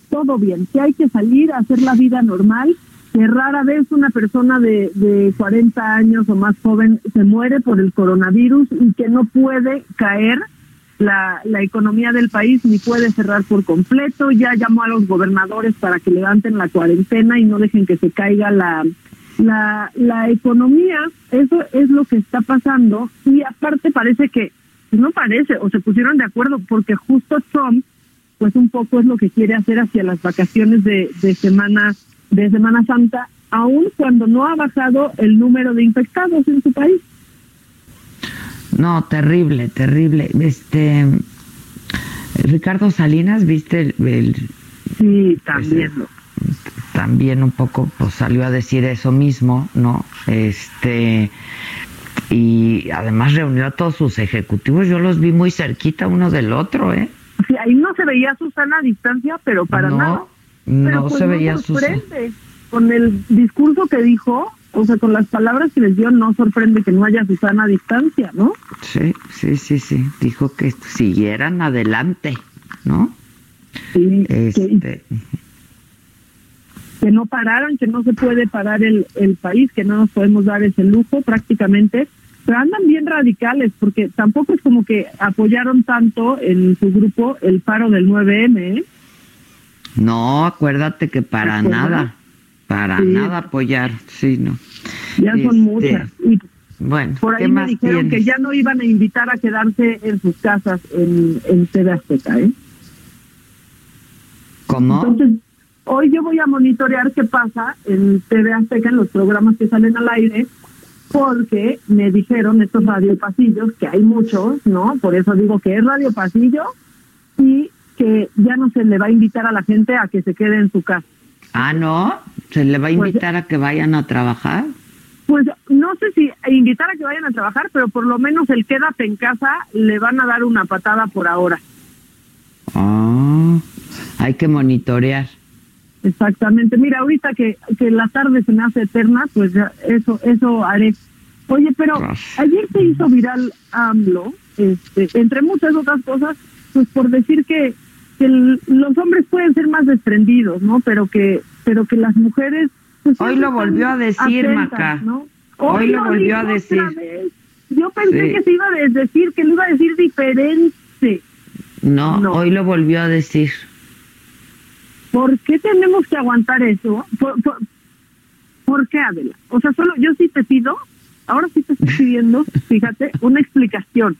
todo bien, que hay que salir a hacer la vida normal, que rara vez una persona de, de 40 años o más joven se muere por el coronavirus y que no puede caer la, la economía del país ni puede cerrar por completo. Ya llamó a los gobernadores para que levanten la cuarentena y no dejen que se caiga la, la, la economía. Eso es lo que está pasando. Y aparte parece que, no parece, o se pusieron de acuerdo porque justo Trump, pues un poco es lo que quiere hacer hacia las vacaciones de, de semana de Semana Santa, aun cuando no ha bajado el número de infectados en su país. No, terrible, terrible. Este Ricardo Salinas, viste el, el- Sí, también. también un poco pues salió a decir eso mismo, ¿no? Este y además reunió a todos sus ejecutivos, yo los vi muy cerquita uno del otro, ¿eh? Sí, ahí no se veía Susana a distancia, pero para No, nada. no Pero, pues, se veía Susana. sorprende. Con el discurso que dijo, o sea, con las palabras que les dio, no sorprende que no haya Susana a distancia, ¿no? Sí, sí, sí, sí. Dijo que siguieran adelante, ¿no? Sí, Este, que no pararan, que no se puede parar el, el país, que no nos podemos dar ese lujo prácticamente. Pero andan bien radicales, porque tampoco es como que apoyaron tanto en su grupo el paro del 9M, ¿eh? no, acuérdate que para ¿Te acuerdas? nada, para Sí. nada apoyar, sí, no. Ya son Este, muchas. Y Bueno, por ¿qué ahí me dijeron que ya no iban a invitar a quedarse en sus casas en, en TV Azteca, ¿eh? ¿Cómo? Entonces, hoy yo voy a monitorear qué pasa en TV Azteca, en los programas que salen al aire, porque me dijeron estos radiopasillos, que hay muchos, ¿no? Por eso digo que es radio pasillo y que ya no se le va a invitar a la gente a que se quede en su casa. Ah, no, se le va a Pues- invitar a que vayan a trabajar. Pues no sé si invitar a que vayan a trabajar, pero por lo menos el quédate en casa le van a dar una patada por ahora. Ah, hay que monitorear. Exactamente. Mira, ahorita que, que la tarde se me hace eterna, pues ya eso eso haré. Oye, pero ayer se hizo viral AMLO, este, entre muchas otras cosas, pues por decir que, que el- los hombres pueden ser más desprendidos, ¿no? Pero que, pero que las mujeres. pues, Hoy lo volvió a decir, atentas, Maca. ¿no? Hoy lo volvió a decir. Yo pensé Sí. que se iba a decir, que lo iba a decir diferente. No, hoy lo volvió a decir. ¿Por qué tenemos que aguantar eso? ¿Por, por, por qué, Adela? O sea, solo yo sí te pido, ahora sí te estoy pidiendo, <laughs> fíjate, una explicación.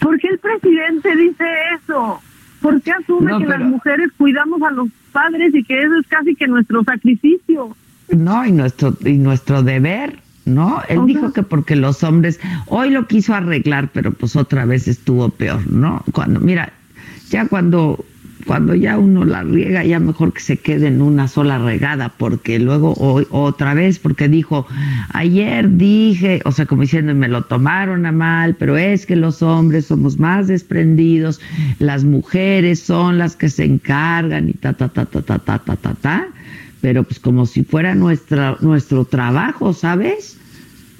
¿Por qué el presidente dice eso? ¿Por qué asume No, que pero- las mujeres cuidamos a los padres y que eso es casi que nuestro sacrificio? No, y nuestro, y nuestro deber, ¿no? Él dijo que porque los hombres, hoy lo quiso arreglar, pero pues otra vez estuvo peor, ¿no? Cuando, mira, ya cuando, cuando ya uno la riega, ya mejor que se quede en una sola regada, porque luego otra vez, porque dijo, ayer dije, o sea, como diciendo, me lo tomaron a mal, pero es que los hombres somos más desprendidos, las mujeres son las que se encargan y ta, ta, ta, ta, ta, ta, ta, ta, ta pero pues como si fuera nuestra nuestro trabajo, ¿sabes?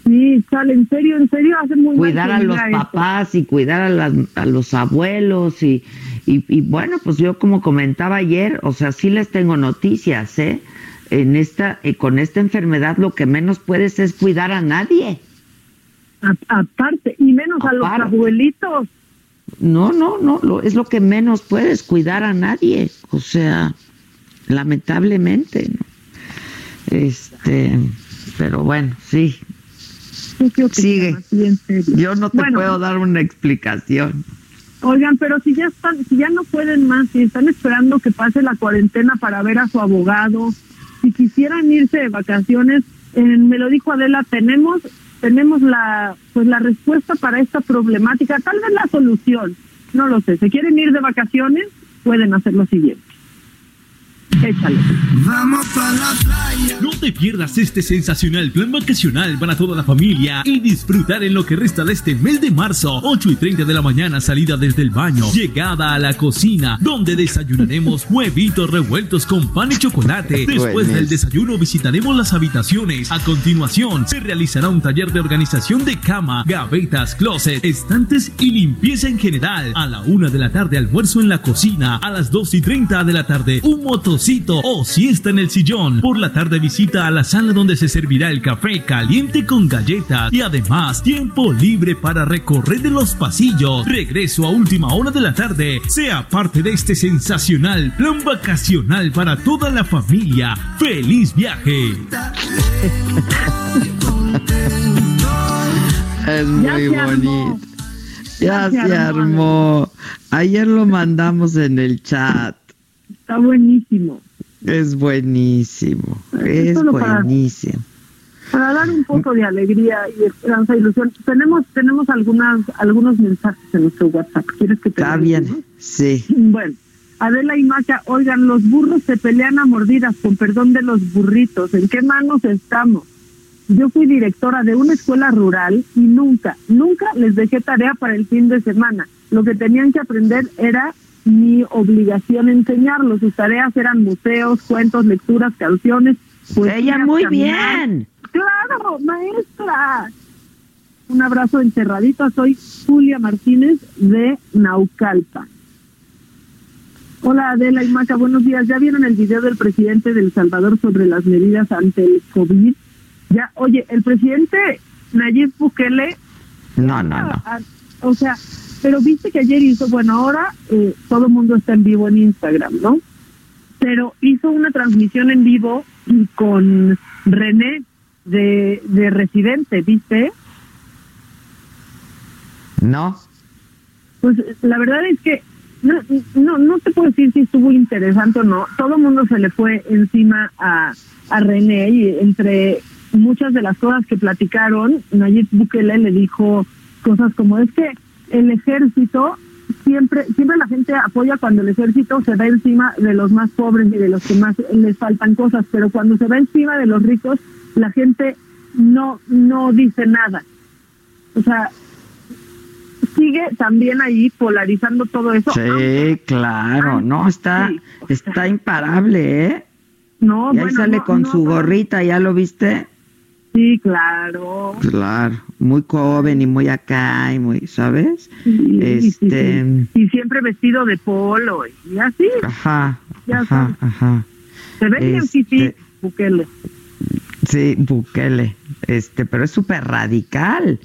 Sí, sale, en serio, en serio, hace muy Cuidar a los papás y cuidar a, las, a los abuelos y, y, y bueno, pues yo como comentaba ayer, o sea, sí les tengo noticias, ¿eh? En esta, eh, con esta enfermedad lo que menos puedes es cuidar a nadie. A- aparte, y menos a los abuelitos. No, no, no, lo, es lo que menos puedes cuidar a nadie, o sea, lamentablemente, ¿no? Este, pero bueno, sí. Sigue. Yo no te Bueno. puedo dar una explicación. Oigan, pero si ya están, si ya no pueden más, si están esperando que pase la cuarentena para ver a su abogado, si quisieran irse de vacaciones, eh, me lo dijo Adela, tenemos, tenemos la, pues la respuesta para esta problemática, tal vez la solución, no lo sé. ¿Se quieren ir de vacaciones? Pueden hacer lo siguiente. Échale. Vamos para la playa. No te pierdas este sensacional plan vacacional para toda la familia y disfrutar en lo que resta de este mes de marzo. 8 y 30 de la mañana, salida desde el baño. Llegada a la cocina, donde desayunaremos huevitos revueltos con pan y chocolate. Después del desayuno visitaremos las habitaciones. A continuación, se realizará un taller de organización de cama, gavetas, closet, estantes y limpieza en general. A la una de la tarde, almuerzo en la cocina. A las 2 y 30 de la tarde, un motocito o siesta en el sillón. Por la tarde, visita a la sala donde se servirá el café caliente con galletas. Y además, tiempo libre para recorrer de los pasillos. Regreso a última hora de la tarde. Sea parte de este sensacional plan vacacional para toda la familia. ¡Feliz viaje! <laughs> Es muy bonito. Ya, Ya se se armó, armó. Ayer lo mandamos en el chat. Está buenísimo. Es buenísimo. Es buenísimo. Para dar un poco de alegría y esperanza e ilusión, tenemos tenemos algunas algunos mensajes en nuestro WhatsApp. ¿Quieres que te Está bien. Sí. Bueno, Adela y Maca, oigan, los burros se pelean a mordidas, con perdón de los burritos. ¿En qué manos estamos? Yo fui directora de una escuela rural y nunca, nunca les dejé tarea para el fin de semana. Lo que tenían que aprender era mi obligación enseñarlos. Sus tareas eran museos, cuentos, lecturas, canciones. poesías, Ella muy caminar. bien. Claro, maestra. Un abrazo encerradito. Soy Julia Martínez de Naucalpa. Hola Adela y Maca, buenos días. ¿Ya vieron el video del presidente de El Salvador sobre las medidas ante el COVID? Ya, oye, el presidente Nayib Bukele No, no, no. Ah, o sea, pero viste que ayer hizo, bueno, ahora eh, todo el mundo está en vivo en Instagram, ¿no? Pero hizo una transmisión en vivo con René de, de Residente, ¿viste? No. Pues la verdad es que no, no, no te puedo decir si estuvo interesante o no. Todo el mundo se le fue encima a, a René y entre muchas de las cosas que platicaron, Nayib Bukele le dijo cosas como es que el ejército siempre siempre la gente apoya cuando el ejército se va encima de los más pobres y de los que más les faltan cosas, pero cuando se va encima de los ricos, la gente no no dice nada. O sea, sigue también ahí polarizando todo eso. Sí, claro. No, está, está imparable, ¿eh? No, y ahí bueno, sale no, con no, su gorrita, ¿ya lo viste? Sí, claro. Claro, muy joven y muy acá y muy, ¿sabes? Sí, este. Y siempre vestido de polo y así. ajá, Ya ajá, ajá. Se ve bien Este, fifí, Bukele. Sí, Bukele, este, pero es súper radical.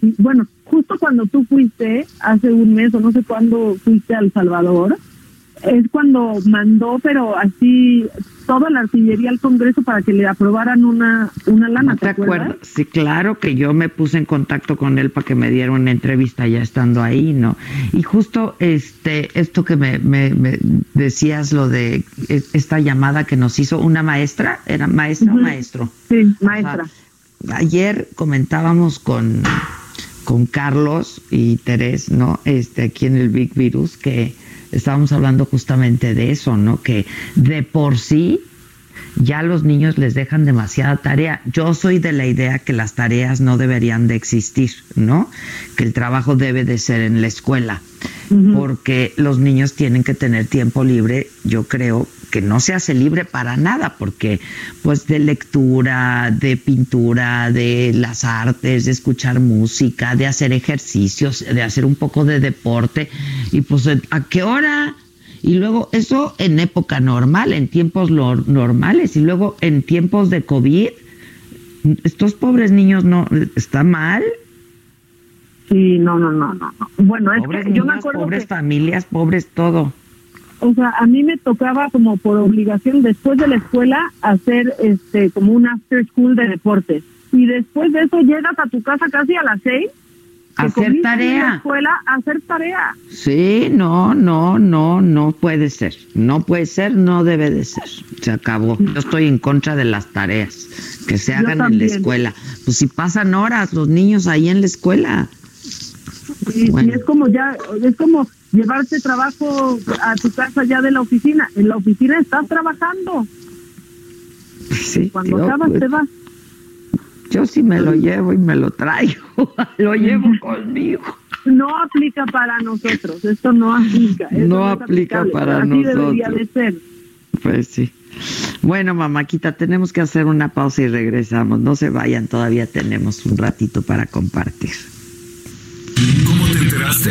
Y, Bueno, justo cuando tú fuiste, hace un mes o no sé cuándo fuiste a El Salvador, es cuando mandó, pero así, toda la artillería al Congreso para que le aprobaran una, una lana, ¿No ¿te, acuerdas? Sí, claro que yo me puse en contacto con él para que me diera una entrevista ya estando ahí, ¿no? Y justo este esto que me, me- me decías, lo de e- esta llamada que nos hizo una maestra, ¿era maestra o maestro? Sí, maestra. Ayer comentábamos con, con Carlos y Terés, ¿no? Este, aquí en el Big Virus, que estábamos hablando justamente de eso, ¿no? Que de por sí ya los niños les dejan demasiada tarea. Yo soy de la idea que las tareas no deberían de existir, ¿no? Que el trabajo debe de ser en la escuela, porque los niños tienen que tener tiempo libre, yo creo que no se hace libre para nada, porque pues de lectura, de pintura, de las artes, de escuchar música, de hacer ejercicios, de hacer un poco de deporte, y pues ¿a qué hora? Y luego eso en época normal, en tiempos normales, y luego en tiempos de COVID, estos pobres niños no, está mal. Sí, no, no, no, no. no. Bueno, es que yo me acuerdo pobres que- familias, pobres todo. O sea, a mí me tocaba como por obligación después de la escuela hacer este como un after school de deportes. Y después de eso llegas a tu casa casi a las seis. Hacer comiste en tarea. la escuela hacer tarea. Sí, no, no, no, no puede ser. No puede ser, no debe de ser. Se acabó. Yo estoy en contra de las tareas que se hagan en la escuela. Pues si pasan horas los niños ahí en la escuela. Y, Bueno. y es como ya, es como llevarte trabajo a tu casa ya de la oficina. En la oficina estás trabajando. Sí, Cuando yo, acabas pues, te vas. Yo sí me lo llevo y me lo traigo. <laughs> lo llevo conmigo. No aplica para nosotros, esto no aplica. No aplica para así debería nosotros. de ser. Pues sí. Bueno, mamáquita, tenemos que hacer una pausa y regresamos. No se vayan, todavía tenemos un ratito para compartir. ¿Cómo te enteraste?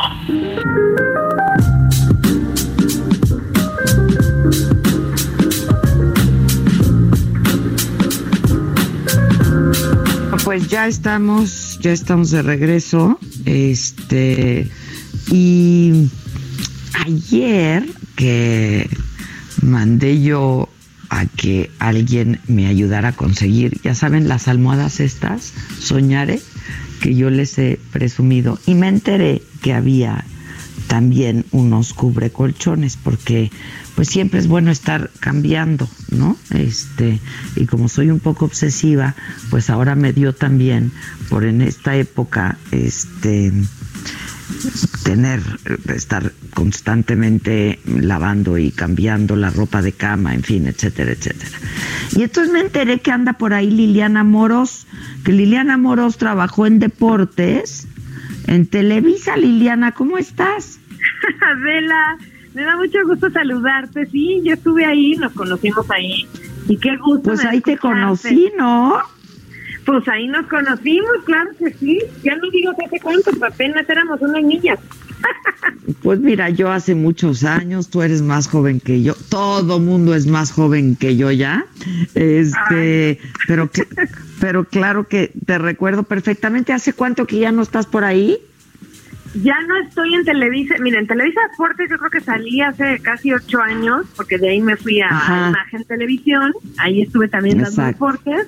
Pues ya estamos, ya estamos de regreso. Este y ayer que mandé yo a que alguien me ayudara a conseguir, ya saben, las almohadas estas, soñare, que yo les he presumido, y me enteré que había también unos cubrecolchones, porque pues siempre es bueno estar cambiando, ¿no? Este, y como soy un poco obsesiva, pues ahora me dio también por en esta época, este, tener, estar constantemente lavando y cambiando la ropa de cama, en fin, etcétera, etcétera. Y entonces me enteré que anda por ahí Liliana Moros, que Liliana Moros trabajó en deportes, en Televisa. Liliana, ¿cómo estás? <laughs> Adela, me da mucho gusto saludarte. Sí, yo estuve ahí, nos conocimos ahí. Y qué gusto. Pues ahí te conocí, ¿no? Pues ahí nos conocimos, claro que sí. Ya no digo que hace cuánto, pero apenas éramos unas niñas. <laughs> Pues mira, yo hace muchos años, tú eres más joven que yo, todo mundo es más joven que yo ya, este, pero, que- pero claro que te recuerdo perfectamente. ¿Hace cuánto que ya no estás por ahí? Ya no estoy en Televisa. Mira, en Televisa Deportes yo creo que salí hace casi ocho años, porque de ahí me fui a. Imagen Televisión. Ahí estuve también dando deportes.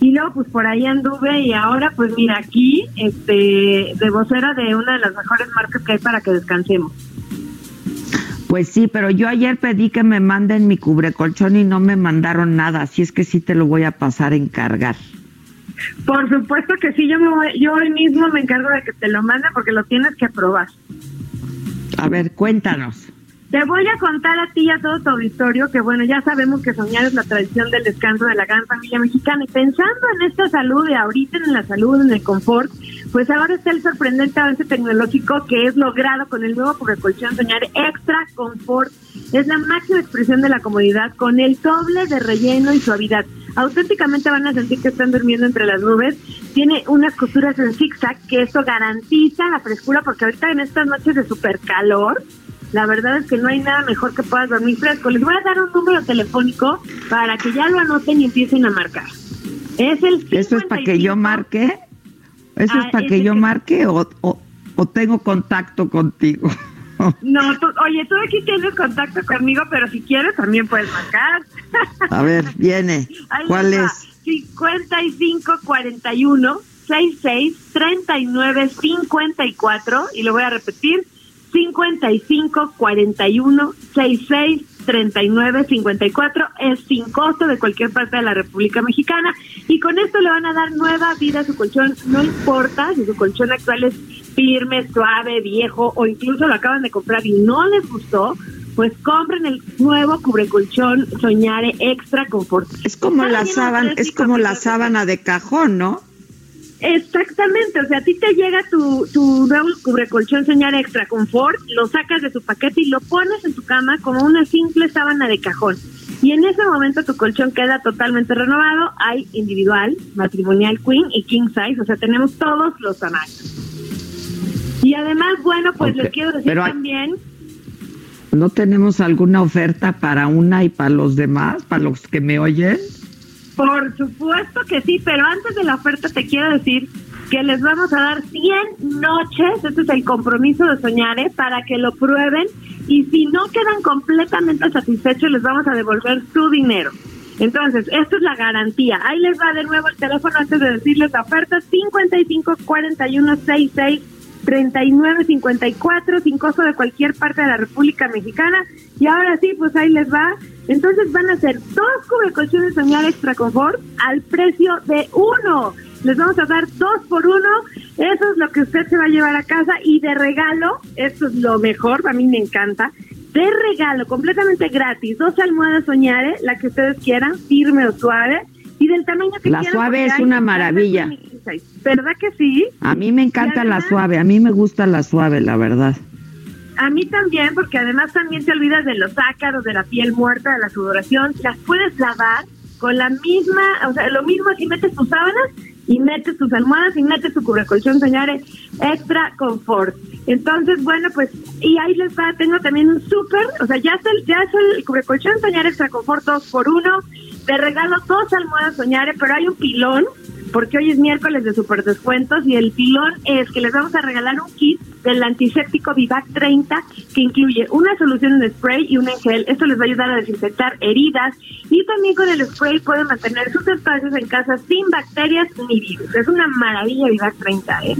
Y luego, pues por ahí anduve y ahora, pues mira, aquí, este, de vocera de una de las mejores marcas que hay para que descansemos. Pues sí, pero yo ayer pedí que me manden mi cubrecolchón y no me mandaron nada, así es que sí te lo voy a pasar a encargar. Por supuesto que sí, yo, me voy- yo hoy mismo me encargo de que te lo manden porque lo tienes que probar. A ver, cuéntanos. Te voy a contar a ti y a todo tu auditorio que, bueno, ya sabemos que soñar es la tradición del descanso de la gran familia mexicana. Y pensando en esta salud y ahorita en la salud, en el confort, pues ahora está el sorprendente avance tecnológico que es logrado con el nuevo colchón Soñar Extra Confort. Es la máxima expresión de la comodidad con el doble de relleno y suavidad. Auténticamente van a sentir que están durmiendo entre las nubes. Tiene unas costuras en zigzag que esto garantiza la frescura porque ahorita en estas noches de super calor, la verdad es que no hay nada mejor que puedas dormir fresco. Les voy a dar un número telefónico para que ya lo anoten y empiecen a marcar. Es el ¿Eso es para que yo marque? ¿Eso es Ah, para que yo que- marque o, o, o tengo contacto contigo? <laughs> No, tú- oye, tú aquí tienes contacto conmigo, pero si quieres también puedes marcar. A ver, <laughs> viene. Ahí ¿Cuál es? 55 41 66 39 54 y lo voy a repetir 55 41 66 39 54 es sin costo de cualquier parte de la República Mexicana y con esto le van a dar nueva vida a su colchón no importa si su colchón actual es firme, suave, viejo o incluso lo acaban de comprar y no les gustó pues compren el nuevo cubrecolchón Soñare Extra Confort. Es como la sábana, es como la sábana de cajón, ¿no? Exactamente, o sea, a ti te llega tu, tu nuevo cubrecolchón Soñar Extra Confort, lo sacas de su paquete y lo pones en tu cama como una simple sábana de cajón. Y en ese momento tu colchón queda totalmente renovado. Hay individual, matrimonial queen y king size, o sea, tenemos todos los tamaños. Y además, bueno, pues Ok, les quiero decir pero hay- también ¿No tenemos alguna oferta para una y para los demás, para los que me oyen? Por supuesto que sí, pero antes de la oferta te quiero decir que les vamos a dar 100 noches, este es el compromiso de Soñare, para que lo prueben y si no quedan completamente satisfechos les vamos a devolver su dinero. Entonces, esto es la garantía. Ahí les va de nuevo el teléfono antes de decirles la oferta 55 41 66 3954 sin costo de cualquier parte de la República Mexicana. Y ahora sí, pues ahí les va. Entonces van a ser dos cubrecolchones soñar extra confort al precio de uno. Les vamos a dar dos por uno. Eso es lo que usted se va a llevar a casa. Y de regalo, esto es lo mejor, a mí me encanta. De regalo, completamente gratis, dos almohadas soñare, la que ustedes quieran, firme o suave. Y del tamaño que La suave es una maravilla. ¿Verdad que sí? A mí me encanta la suave, a mí me gusta la suave, la verdad. A mí también, porque además también te olvidas de los ácaros, de la piel muerta, de la sudoración. Las puedes lavar con la misma, o sea, lo mismo si metes tus sábanas y metes tus almohadas y metes tu cubrecolchón, señores, extra confort. Entonces, bueno, pues, y ahí les va, tengo también un súper, o sea, ya es el, ya es el cubrecolchón, soñar extra confort dos por uno. Te regalo dos almohadas soñare, pero hay un pilón, porque hoy es miércoles de super descuentos y el pilón es que les vamos a regalar un kit del antiséptico Vivac 30 que incluye una solución en spray y una en gel. Esto les va a ayudar a desinfectar heridas y también con el spray pueden mantener sus espacios en casa sin bacterias ni virus. Es una maravilla Vivac 30, ¿eh?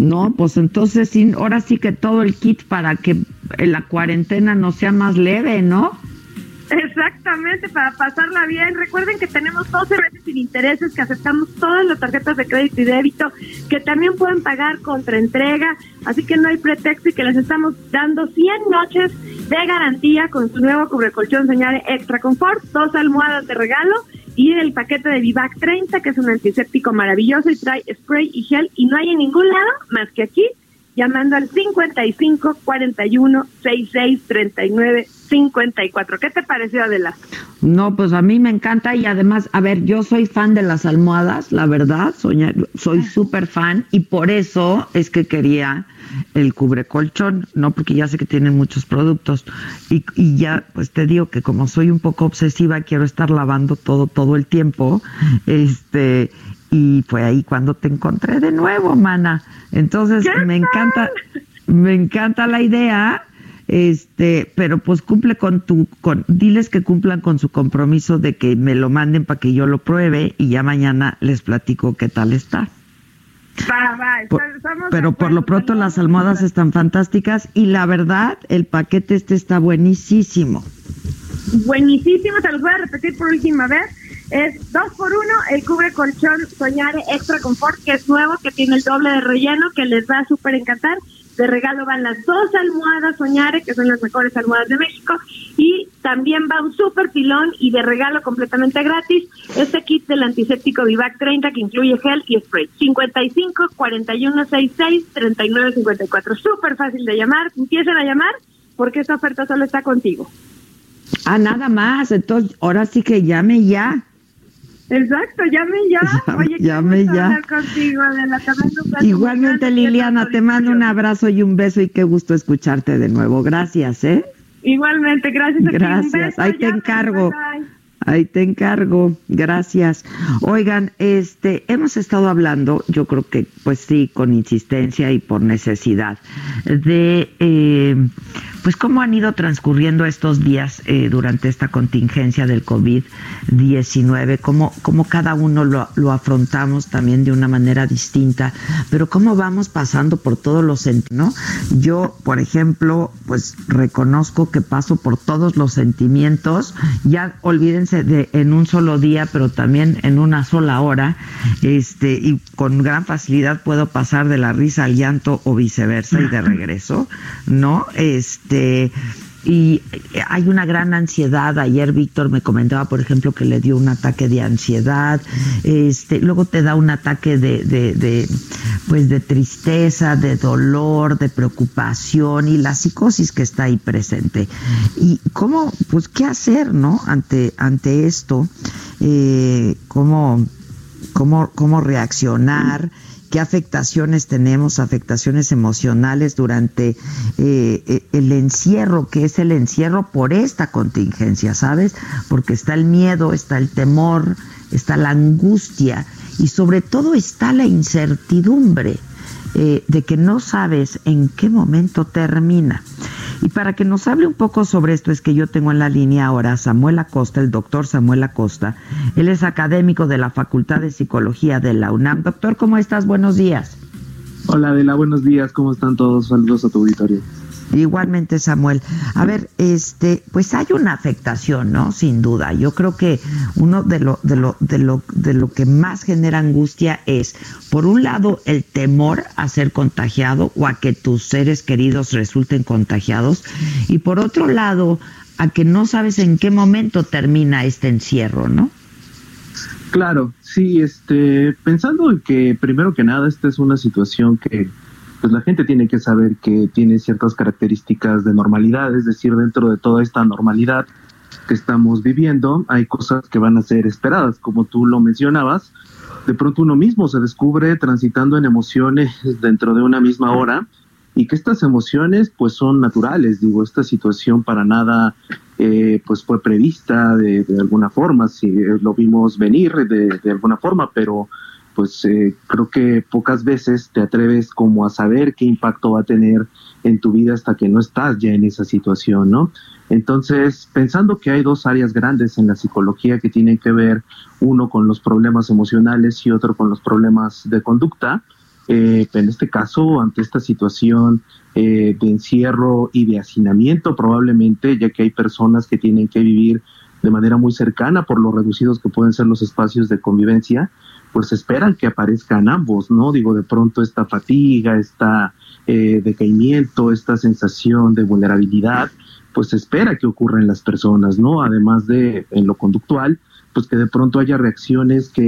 No, pues entonces ahora sí que todo el kit para que la cuarentena no sea más leve, ¿no? Exactamente, para pasarla bien. Recuerden que tenemos 12 meses sin intereses, que aceptamos todas las tarjetas de crédito y débito, que también pueden pagar contra entrega, así que no hay pretexto y que les estamos dando 100 noches de garantía con su nuevo cubrecolchón Señale Extra Confort, dos almohadas de regalo y el paquete de Vivac 30, que es un antiséptico maravilloso y trae spray y gel y no hay en ningún lado más que aquí llamando al 55 41 66 39 54. ¿Qué te pareció, Adela? No, pues a mí me encanta y además, a ver, yo soy fan de las almohadas, la verdad, soy soy súper fan y por eso es que quería el cubrecolchón, no porque ya sé que tienen muchos productos y, y ya, pues te digo que como soy un poco obsesiva, quiero estar lavando todo, todo el tiempo, este, y fue ahí cuando te encontré de nuevo, mana. Entonces, me encanta, me encanta la idea este pero pues cumple con tu con diles que cumplan con su compromiso de que me lo manden para que yo lo pruebe y ya mañana les platico qué tal está. Va, va, Por- pero por lo pronto las almohadas están fantásticas y la verdad el paquete este está buenísimo. Buenísimo, te los voy a repetir por última vez. Es dos por uno el cubre colchón Soñare Extra Confort, que es nuevo, que tiene el doble de relleno, que les va a súper encantar. De regalo van las dos almohadas Soñare, que son las mejores almohadas de México, y también va un super pilón y de regalo completamente gratis este kit del antiséptico Vivac 30 que incluye gel y spray. 55 41 66 39 54. Súper fácil de llamar. Empiecen a llamar porque esta oferta solo está contigo. Ah, nada más. Entonces, ahora sí que llame ya. Exacto, llame ya. <laughs> Oye, llame ya. hablar contigo, beso Igualmente. Liliana, te mando un abrazo y un beso y qué gusto escucharte de nuevo. Gracias, ¿eh? Igualmente, gracias a ti. Gracias. beso, Ahí te llame, encargo. bye, bye. Ahí te encargo, gracias. Oigan, este, hemos estado hablando, yo creo que, pues sí, con insistencia y por necesidad, de, eh, pues cómo han ido transcurriendo estos días eh, durante esta contingencia del COVID-19, cómo, cómo cada uno lo, lo afrontamos también de una manera distinta, pero cómo vamos pasando por todos los sentidos, ¿no? Yo, por ejemplo, pues reconozco que paso por todos los sentimientos, ya olvídense de en un solo día, pero también en una sola hora, este, y con gran facilidad puedo pasar de la risa al llanto o viceversa y de <laughs> regreso, ¿no? Este, y hay una gran ansiedad. Ayer Víctor me comentaba, por ejemplo, que le dio un ataque de ansiedad. Este, luego te da un ataque de, de, de, pues de tristeza, de dolor, de preocupación y la psicosis que está ahí presente. Y cómo, pues, qué hacer, ¿no? Ante, ante esto, eh, cómo, cómo, cómo reaccionar qué afectaciones tenemos, afectaciones emocionales durante eh, el encierro, que es el encierro por esta contingencia, ¿sabes? Porque está el miedo, está el temor, está la angustia y sobre todo está la incertidumbre eh, de que no sabes en qué momento termina. Y para que nos hable un poco sobre esto es que yo tengo en la línea ahora a Samuel Acosta, el doctor Samuel Acosta. Él es académico de la Facultad de Psicología de la UNAM. Doctor, ¿cómo estás? Buenos días. Hola Adela, buenos días, ¿cómo están todos? Saludos a tu auditorio. Igualmente, Samuel. A ver, este, pues hay una afectación, ¿no? Sin duda. Yo creo que uno de lo, de lo, de lo, de lo que más genera angustia es, por un lado, el temor a ser contagiado o a que tus seres queridos resulten contagiados, y por otro lado, a que no sabes en qué momento termina este encierro, ¿no? Claro, sí, este, pensando en que primero que nada esta es una situación que pues la gente tiene que saber que tiene ciertas características de normalidad, es decir, dentro de toda esta normalidad que estamos viviendo, hay cosas que van a ser esperadas, como tú lo mencionabas, de pronto uno mismo se descubre transitando en emociones dentro de una misma hora y que estas emociones pues son naturales, digo, esta situación para nada eh, pues fue prevista de, de alguna forma, si lo vimos venir de, de alguna forma, pero pues eh, creo que pocas veces te atreves como a saber qué impacto va a tener en tu vida hasta que no estás ya en esa situación, ¿no? Entonces, pensando que hay dos áreas grandes en la psicología que tienen que ver, uno con los problemas emocionales y otro con los problemas de conducta, eh, en este caso, ante esta situación eh, de encierro y de hacinamiento, probablemente, ya que hay personas que tienen que vivir de manera muy cercana por lo reducidos que pueden ser los espacios de convivencia, pues esperan que aparezcan ambos, ¿no? Digo, de pronto esta fatiga, esta eh, decaimiento, esta sensación de vulnerabilidad, pues se espera que ocurra en las personas, ¿no? Además de en lo conductual, pues que de pronto haya reacciones que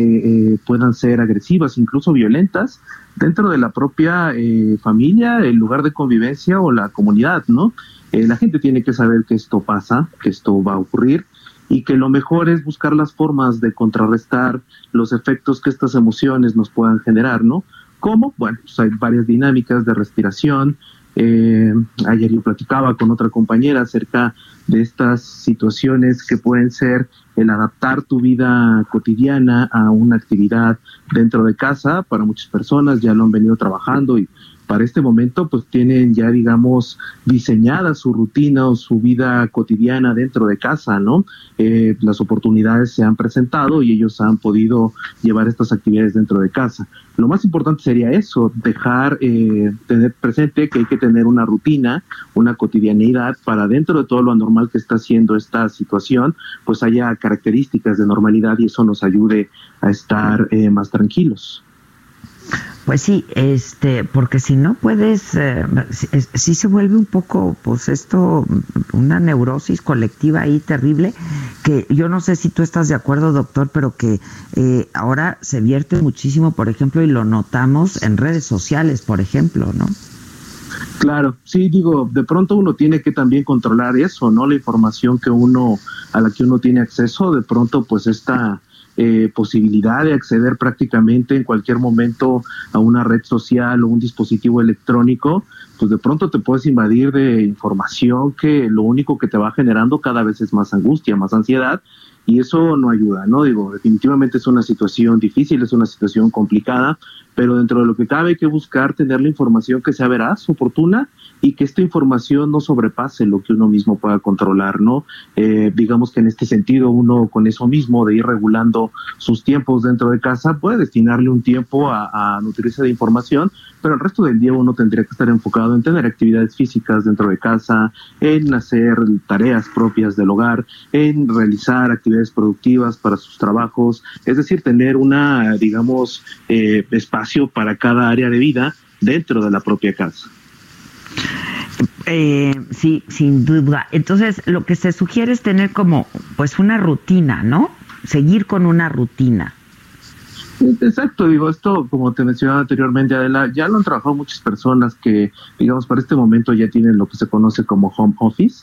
eh, puedan ser agresivas, incluso violentas, dentro de la propia eh, familia, el lugar de convivencia o la comunidad, ¿no? Eh, la gente tiene que saber que esto pasa, que esto va a ocurrir y que lo mejor es buscar las formas de contrarrestar los efectos que estas emociones nos puedan generar, ¿no? ¿Cómo? Bueno, pues hay varias dinámicas de respiración. Eh, ayer yo platicaba con otra compañera acerca de estas situaciones que pueden ser el adaptar tu vida cotidiana a una actividad dentro de casa. Para muchas personas ya lo han venido trabajando y para este momento pues tienen ya digamos diseñada su rutina o su vida cotidiana dentro de casa, ¿no? Eh, las oportunidades se han presentado y ellos han podido llevar estas actividades dentro de casa. Lo más importante sería eso, dejar, eh, tener presente que hay que tener una rutina, una cotidianidad para dentro de todo lo anormal que está haciendo esta situación, pues haya características de normalidad y eso nos ayude a estar eh, más tranquilos. Pues sí, este, porque si no puedes, eh, si, se vuelve un poco, pues esto, una neurosis colectiva ahí terrible, que yo no sé si tú estás de acuerdo, doctor, pero que eh, ahora se vierte muchísimo, por ejemplo, y lo notamos en redes sociales, por ejemplo, ¿no? Claro, sí, digo, de pronto uno tiene que también controlar eso, ¿no? La información que uno, a la que uno tiene acceso, de pronto, pues esta eh, posibilidad de acceder prácticamente en cualquier momento a una red social o un dispositivo electrónico, pues de pronto te puedes invadir de información que lo único que te va generando cada vez es más angustia, más ansiedad y eso no ayuda, ¿no? Digo, definitivamente es una situación difícil, es una situación complicada, pero dentro de lo que cabe hay que buscar tener la información que sea veraz, oportuna y que esta información no sobrepase lo que uno mismo pueda controlar, ¿no? Eh, digamos que en este sentido uno con eso mismo de ir regulando sus tiempos dentro de casa puede destinarle un tiempo a, a nutrirse de información, pero el resto del día uno tendría que estar enfocado en tener actividades físicas dentro de casa, en hacer tareas propias del hogar, en realizar actividades productivas para sus trabajos, es decir, tener una, digamos, eh, espacio para cada área de vida dentro de la propia casa. Eh, sí, sin duda. Entonces, lo que se sugiere es tener como, pues, una rutina, ¿no? Seguir con una rutina. Exacto, digo, esto, como te mencionaba anteriormente, Adela, ya lo han trabajado muchas personas que, digamos, para este momento ya tienen lo que se conoce como home office.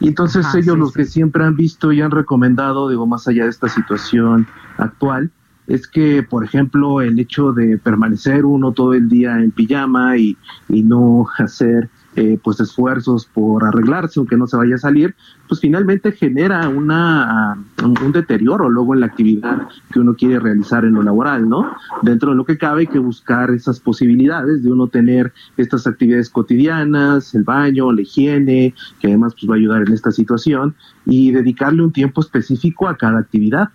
Y entonces ellos los que siempre han visto y han recomendado, digo, más allá de esta situación actual, es que, por ejemplo, el hecho de permanecer uno todo el día en pijama y, y no <laughs> hacer eh, pues esfuerzos por arreglarse aunque no se vaya a salir, pues finalmente genera una un, deterioro luego en la actividad que uno quiere realizar en lo laboral, ¿no? Dentro de lo que cabe hay que buscar esas posibilidades de uno tener estas actividades cotidianas, el baño, la higiene, que además pues va a ayudar en esta situación y dedicarle un tiempo específico a cada actividad.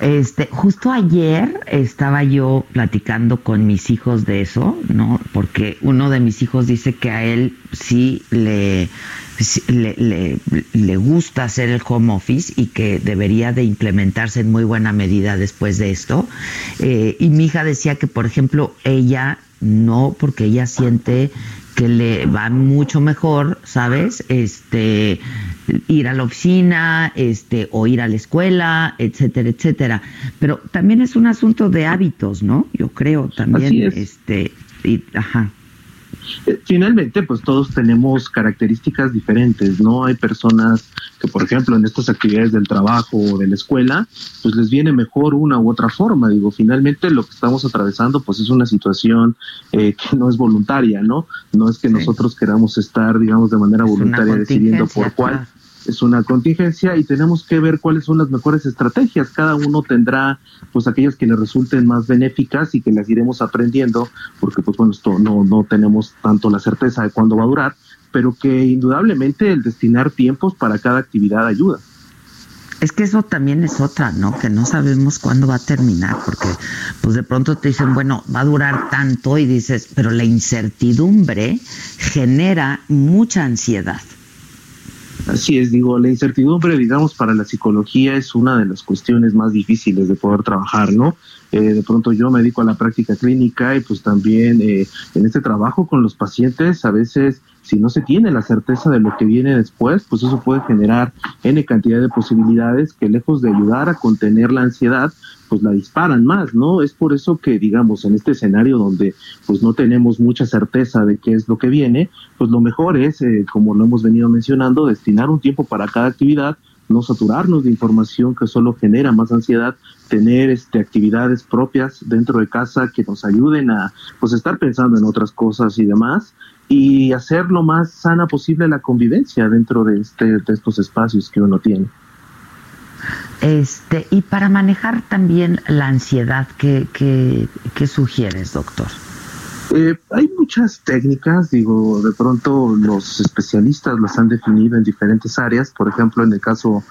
Este, justo ayer estaba yo platicando con mis hijos de eso, ¿no? Porque uno de mis hijos dice que a él sí le, le, le, gusta hacer el home office y que debería de implementarse en muy buena medida después de esto. Eh, y mi hija decía que, por ejemplo, ella no, porque ella siente que le va mucho mejor, ¿sabes? Este ir a la oficina, este o ir a la escuela, etcétera, etcétera. Pero también es un asunto de hábitos, ¿no? Yo creo también este y, ajá. Eh, finalmente, pues todos tenemos características diferentes, ¿no? Hay personas que, por ejemplo, en estas actividades del trabajo o de la escuela, pues les viene mejor una u otra forma. Digo, finalmente lo que estamos atravesando, pues es una situación eh, <laughs> que no es voluntaria, ¿no? No es que nosotros queramos estar, digamos, de manera voluntaria decidiendo por cuál es una contingencia y tenemos que ver cuáles son las mejores estrategias. Cada uno tendrá pues aquellas que le resulten más benéficas y que las iremos aprendiendo, porque pues bueno, esto no, no tenemos tanto la certeza de cuándo va a durar, pero que indudablemente el destinar tiempos para cada actividad ayuda. Es que eso también es otra, ¿no? Que no sabemos cuándo va a terminar, porque pues de pronto te dicen, bueno, va a durar tanto y dices, pero la incertidumbre genera mucha ansiedad. Así es, digo, la incertidumbre, digamos, para la psicología es una de las cuestiones más difíciles de poder trabajar, ¿no? Eh, de pronto yo me dedico a la práctica clínica y pues también eh, en este trabajo con los pacientes a veces si no se tiene la certeza de lo que viene después, pues eso puede generar N cantidad de posibilidades que lejos de ayudar a contener la ansiedad, pues la disparan más, ¿no? Es por eso que, digamos, en este escenario donde pues no tenemos mucha certeza de qué es lo que viene, pues lo mejor es, eh, como lo hemos venido mencionando, destinar un tiempo para cada actividad, no saturarnos de información que solo genera más ansiedad, tener este, actividades propias dentro de casa que nos ayuden a pues estar pensando en otras cosas y demás y hacer lo más sana posible la convivencia dentro de, este, de estos espacios que uno tiene. Este, y para manejar también la ansiedad, ¿qué, qué, qué sugieres, doctor? Eh, hay muchas técnicas, digo, de pronto los especialistas las han definido en diferentes áreas. Por ejemplo, en el caso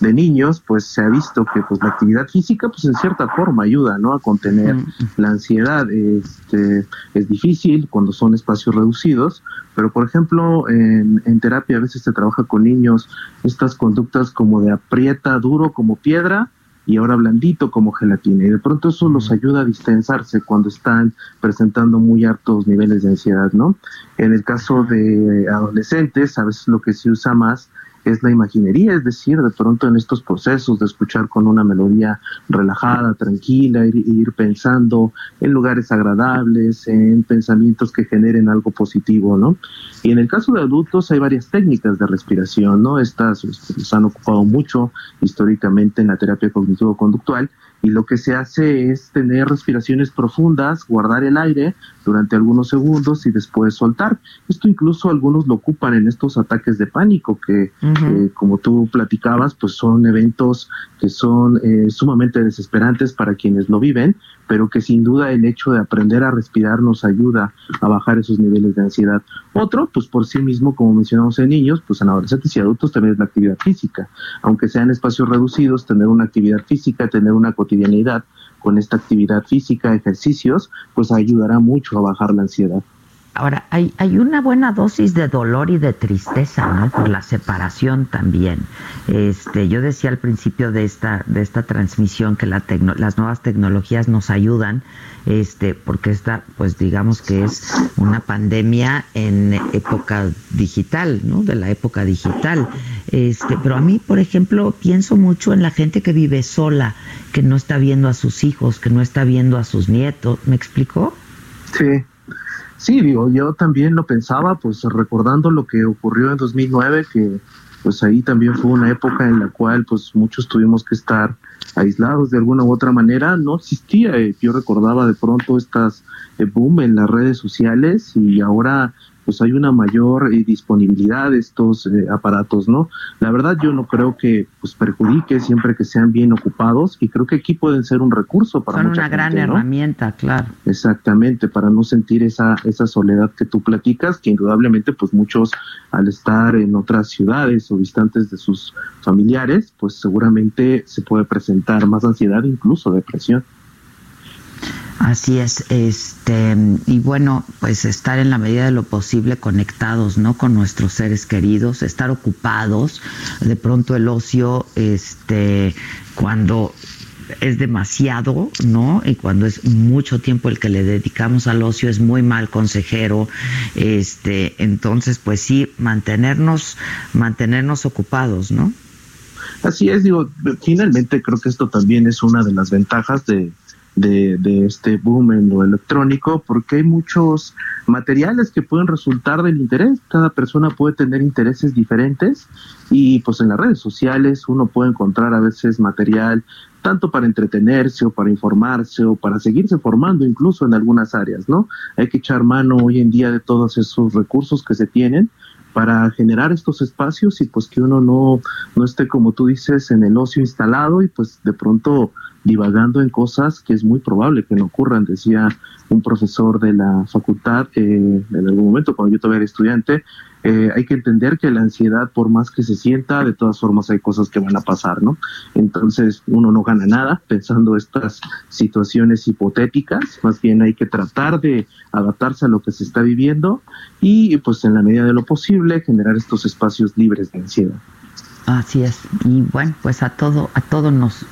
de niños, pues se ha visto que pues la actividad física, pues en cierta forma ayuda, ¿no? A contener la ansiedad. Este, es difícil cuando son espacios reducidos, pero por ejemplo, en, en terapia a veces se trabaja con niños estas conductas como de aprieta duro como piedra y ahora blandito como gelatina. Y de pronto eso los ayuda a distensarse cuando están presentando muy altos niveles de ansiedad, ¿no? En el caso de adolescentes, a veces lo que se usa más es la imaginería, es decir, de pronto en estos procesos de escuchar con una melodía relajada, tranquila, ir, ir, pensando en lugares agradables, en pensamientos que generen algo positivo, ¿no? Y en el caso de adultos hay varias técnicas de respiración, ¿no? Estas se pues, han ocupado mucho históricamente en la terapia cognitivo-conductual y lo que se hace es tener respiraciones profundas, guardar el aire durante algunos segundos y después soltar. Esto incluso algunos lo ocupan en estos ataques de pánico que, uh -huh. eh, como tú platicabas, pues son eventos que son eh, sumamente desesperantes para quienes lo viven, pero que sin duda el hecho de aprender a respirar nos ayuda a bajar esos niveles de ansiedad. Otro, pues por sí mismo, como mencionamos en niños, pues en adolescentes y adultos también es la actividad física. Aunque sean espacios reducidos, tener una actividad física, tener una cotidianidad con esta actividad física, ejercicios, pues ayudará mucho a bajar la ansiedad. Ahora, hay, hay una buena dosis de dolor y de tristeza, ¿no? Por la separación también. Este, yo decía al principio de esta, de esta transmisión que la tecno, las nuevas tecnologías nos ayudan, este, porque esta, pues digamos que es una pandemia en época digital, ¿no? De la época digital. Este, pero a mí, por ejemplo, pienso mucho en la gente que vive sola, que no está viendo a sus hijos, que no está viendo a sus nietos. ¿Me explicó? Sí. Sí, digo, yo también lo pensaba, pues recordando lo que ocurrió en 2009, que pues ahí también fue una época en la cual pues muchos tuvimos que estar aislados de alguna u otra manera, no existía, eh, yo recordaba de pronto estas eh, boom en las redes sociales y ahora pues hay una mayor eh, disponibilidad de estos eh, aparatos, ¿no? La verdad yo no creo que pues perjudique siempre que sean bien ocupados y creo que aquí pueden ser un recurso para Son mucha una gran herramienta, claro. Exactamente, para no sentir esa esa soledad que tú platicas, que indudablemente pues muchos al estar en otras ciudades o distantes de sus familiares, pues seguramente se puede presentar más ansiedad, incluso depresión. Así es, este, y bueno, pues estar en la medida de lo posible conectados, ¿no? Con nuestros seres queridos, estar ocupados, de pronto el ocio, este, cuando es demasiado, ¿no? Y cuando es mucho tiempo el que le dedicamos al ocio es muy mal consejero, este, entonces pues sí, mantenernos, mantenernos ocupados, ¿no? Así es, digo, finalmente creo que esto también es una de las ventajas de, de, de, este boom en lo electrónico, porque hay muchos materiales que pueden resultar del interés. Cada persona puede tener intereses diferentes y pues en las redes sociales uno puede encontrar a veces material tanto para entretenerse o para informarse o para seguirse formando incluso en algunas áreas, ¿no? Hay que echar mano hoy en día de todos esos recursos que se tienen para generar estos espacios y pues que uno no, no esté, como tú dices, en el ocio instalado y pues de pronto divagando en cosas que es muy probable que no ocurran, decía un profesor de la facultad eh, en algún momento cuando yo todavía era estudiante, eh, hay que entender que la ansiedad, por más que se sienta, de todas formas hay cosas que van a pasar, ¿no? Entonces uno no gana nada pensando estas situaciones hipotéticas, más bien hay que tratar de adaptarse a lo que se está viviendo y pues en la medida de lo posible generar estos espacios libres de ansiedad. Así es. Y bueno, pues a todo, a todo nos,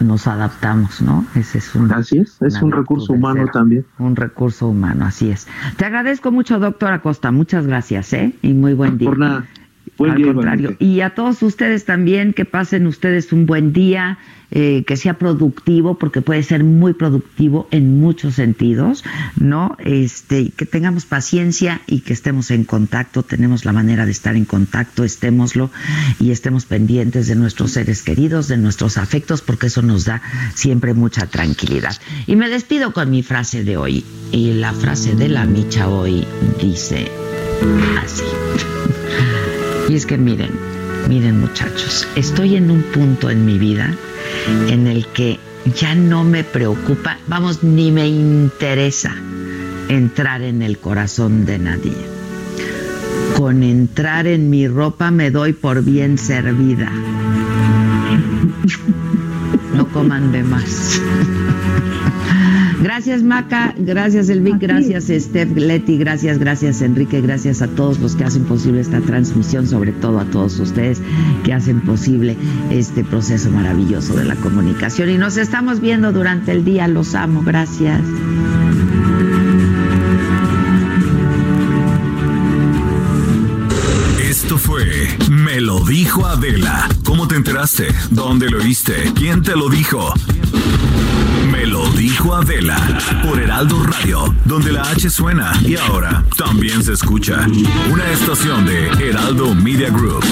nos adaptamos, ¿no? Ese es un, así es, es un recurso humano ser, también. Un recurso humano, así es. Te agradezco mucho, doctor Acosta. Muchas gracias, ¿eh? Y muy buen día. Por nada. Buen Al día, contrario. Igualmente. Y a todos ustedes también, que pasen ustedes un buen día, eh, que sea productivo, porque puede ser muy productivo en muchos sentidos, ¿no? Este, que tengamos paciencia y que estemos en contacto, tenemos la manera de estar en contacto, estémoslo y estemos pendientes de nuestros seres queridos, de nuestros afectos, porque eso nos da siempre mucha tranquilidad. Y me despido con mi frase de hoy. Y la frase de la micha hoy dice así. Y es que miren, miren muchachos, estoy en un punto en mi vida en el que ya no me preocupa, vamos, ni me interesa entrar en el corazón de nadie. Con entrar en mi ropa me doy por bien servida. <laughs> No coman de más. Gracias Maca, gracias Elvic, gracias Steph, Leti, gracias, gracias Enrique, gracias a todos los que hacen posible esta transmisión, sobre todo a todos ustedes que hacen posible este proceso maravilloso de la comunicación. Y nos estamos viendo durante el día, los amo, gracias. Esto fue Me lo dijo Adela. ¿Cómo te enteraste? ¿Dónde lo oíste? ¿Quién te lo dijo? Lo dijo Adela por Heraldo Radio, donde la H suena y ahora también se escucha. Una estación de Heraldo Media Group.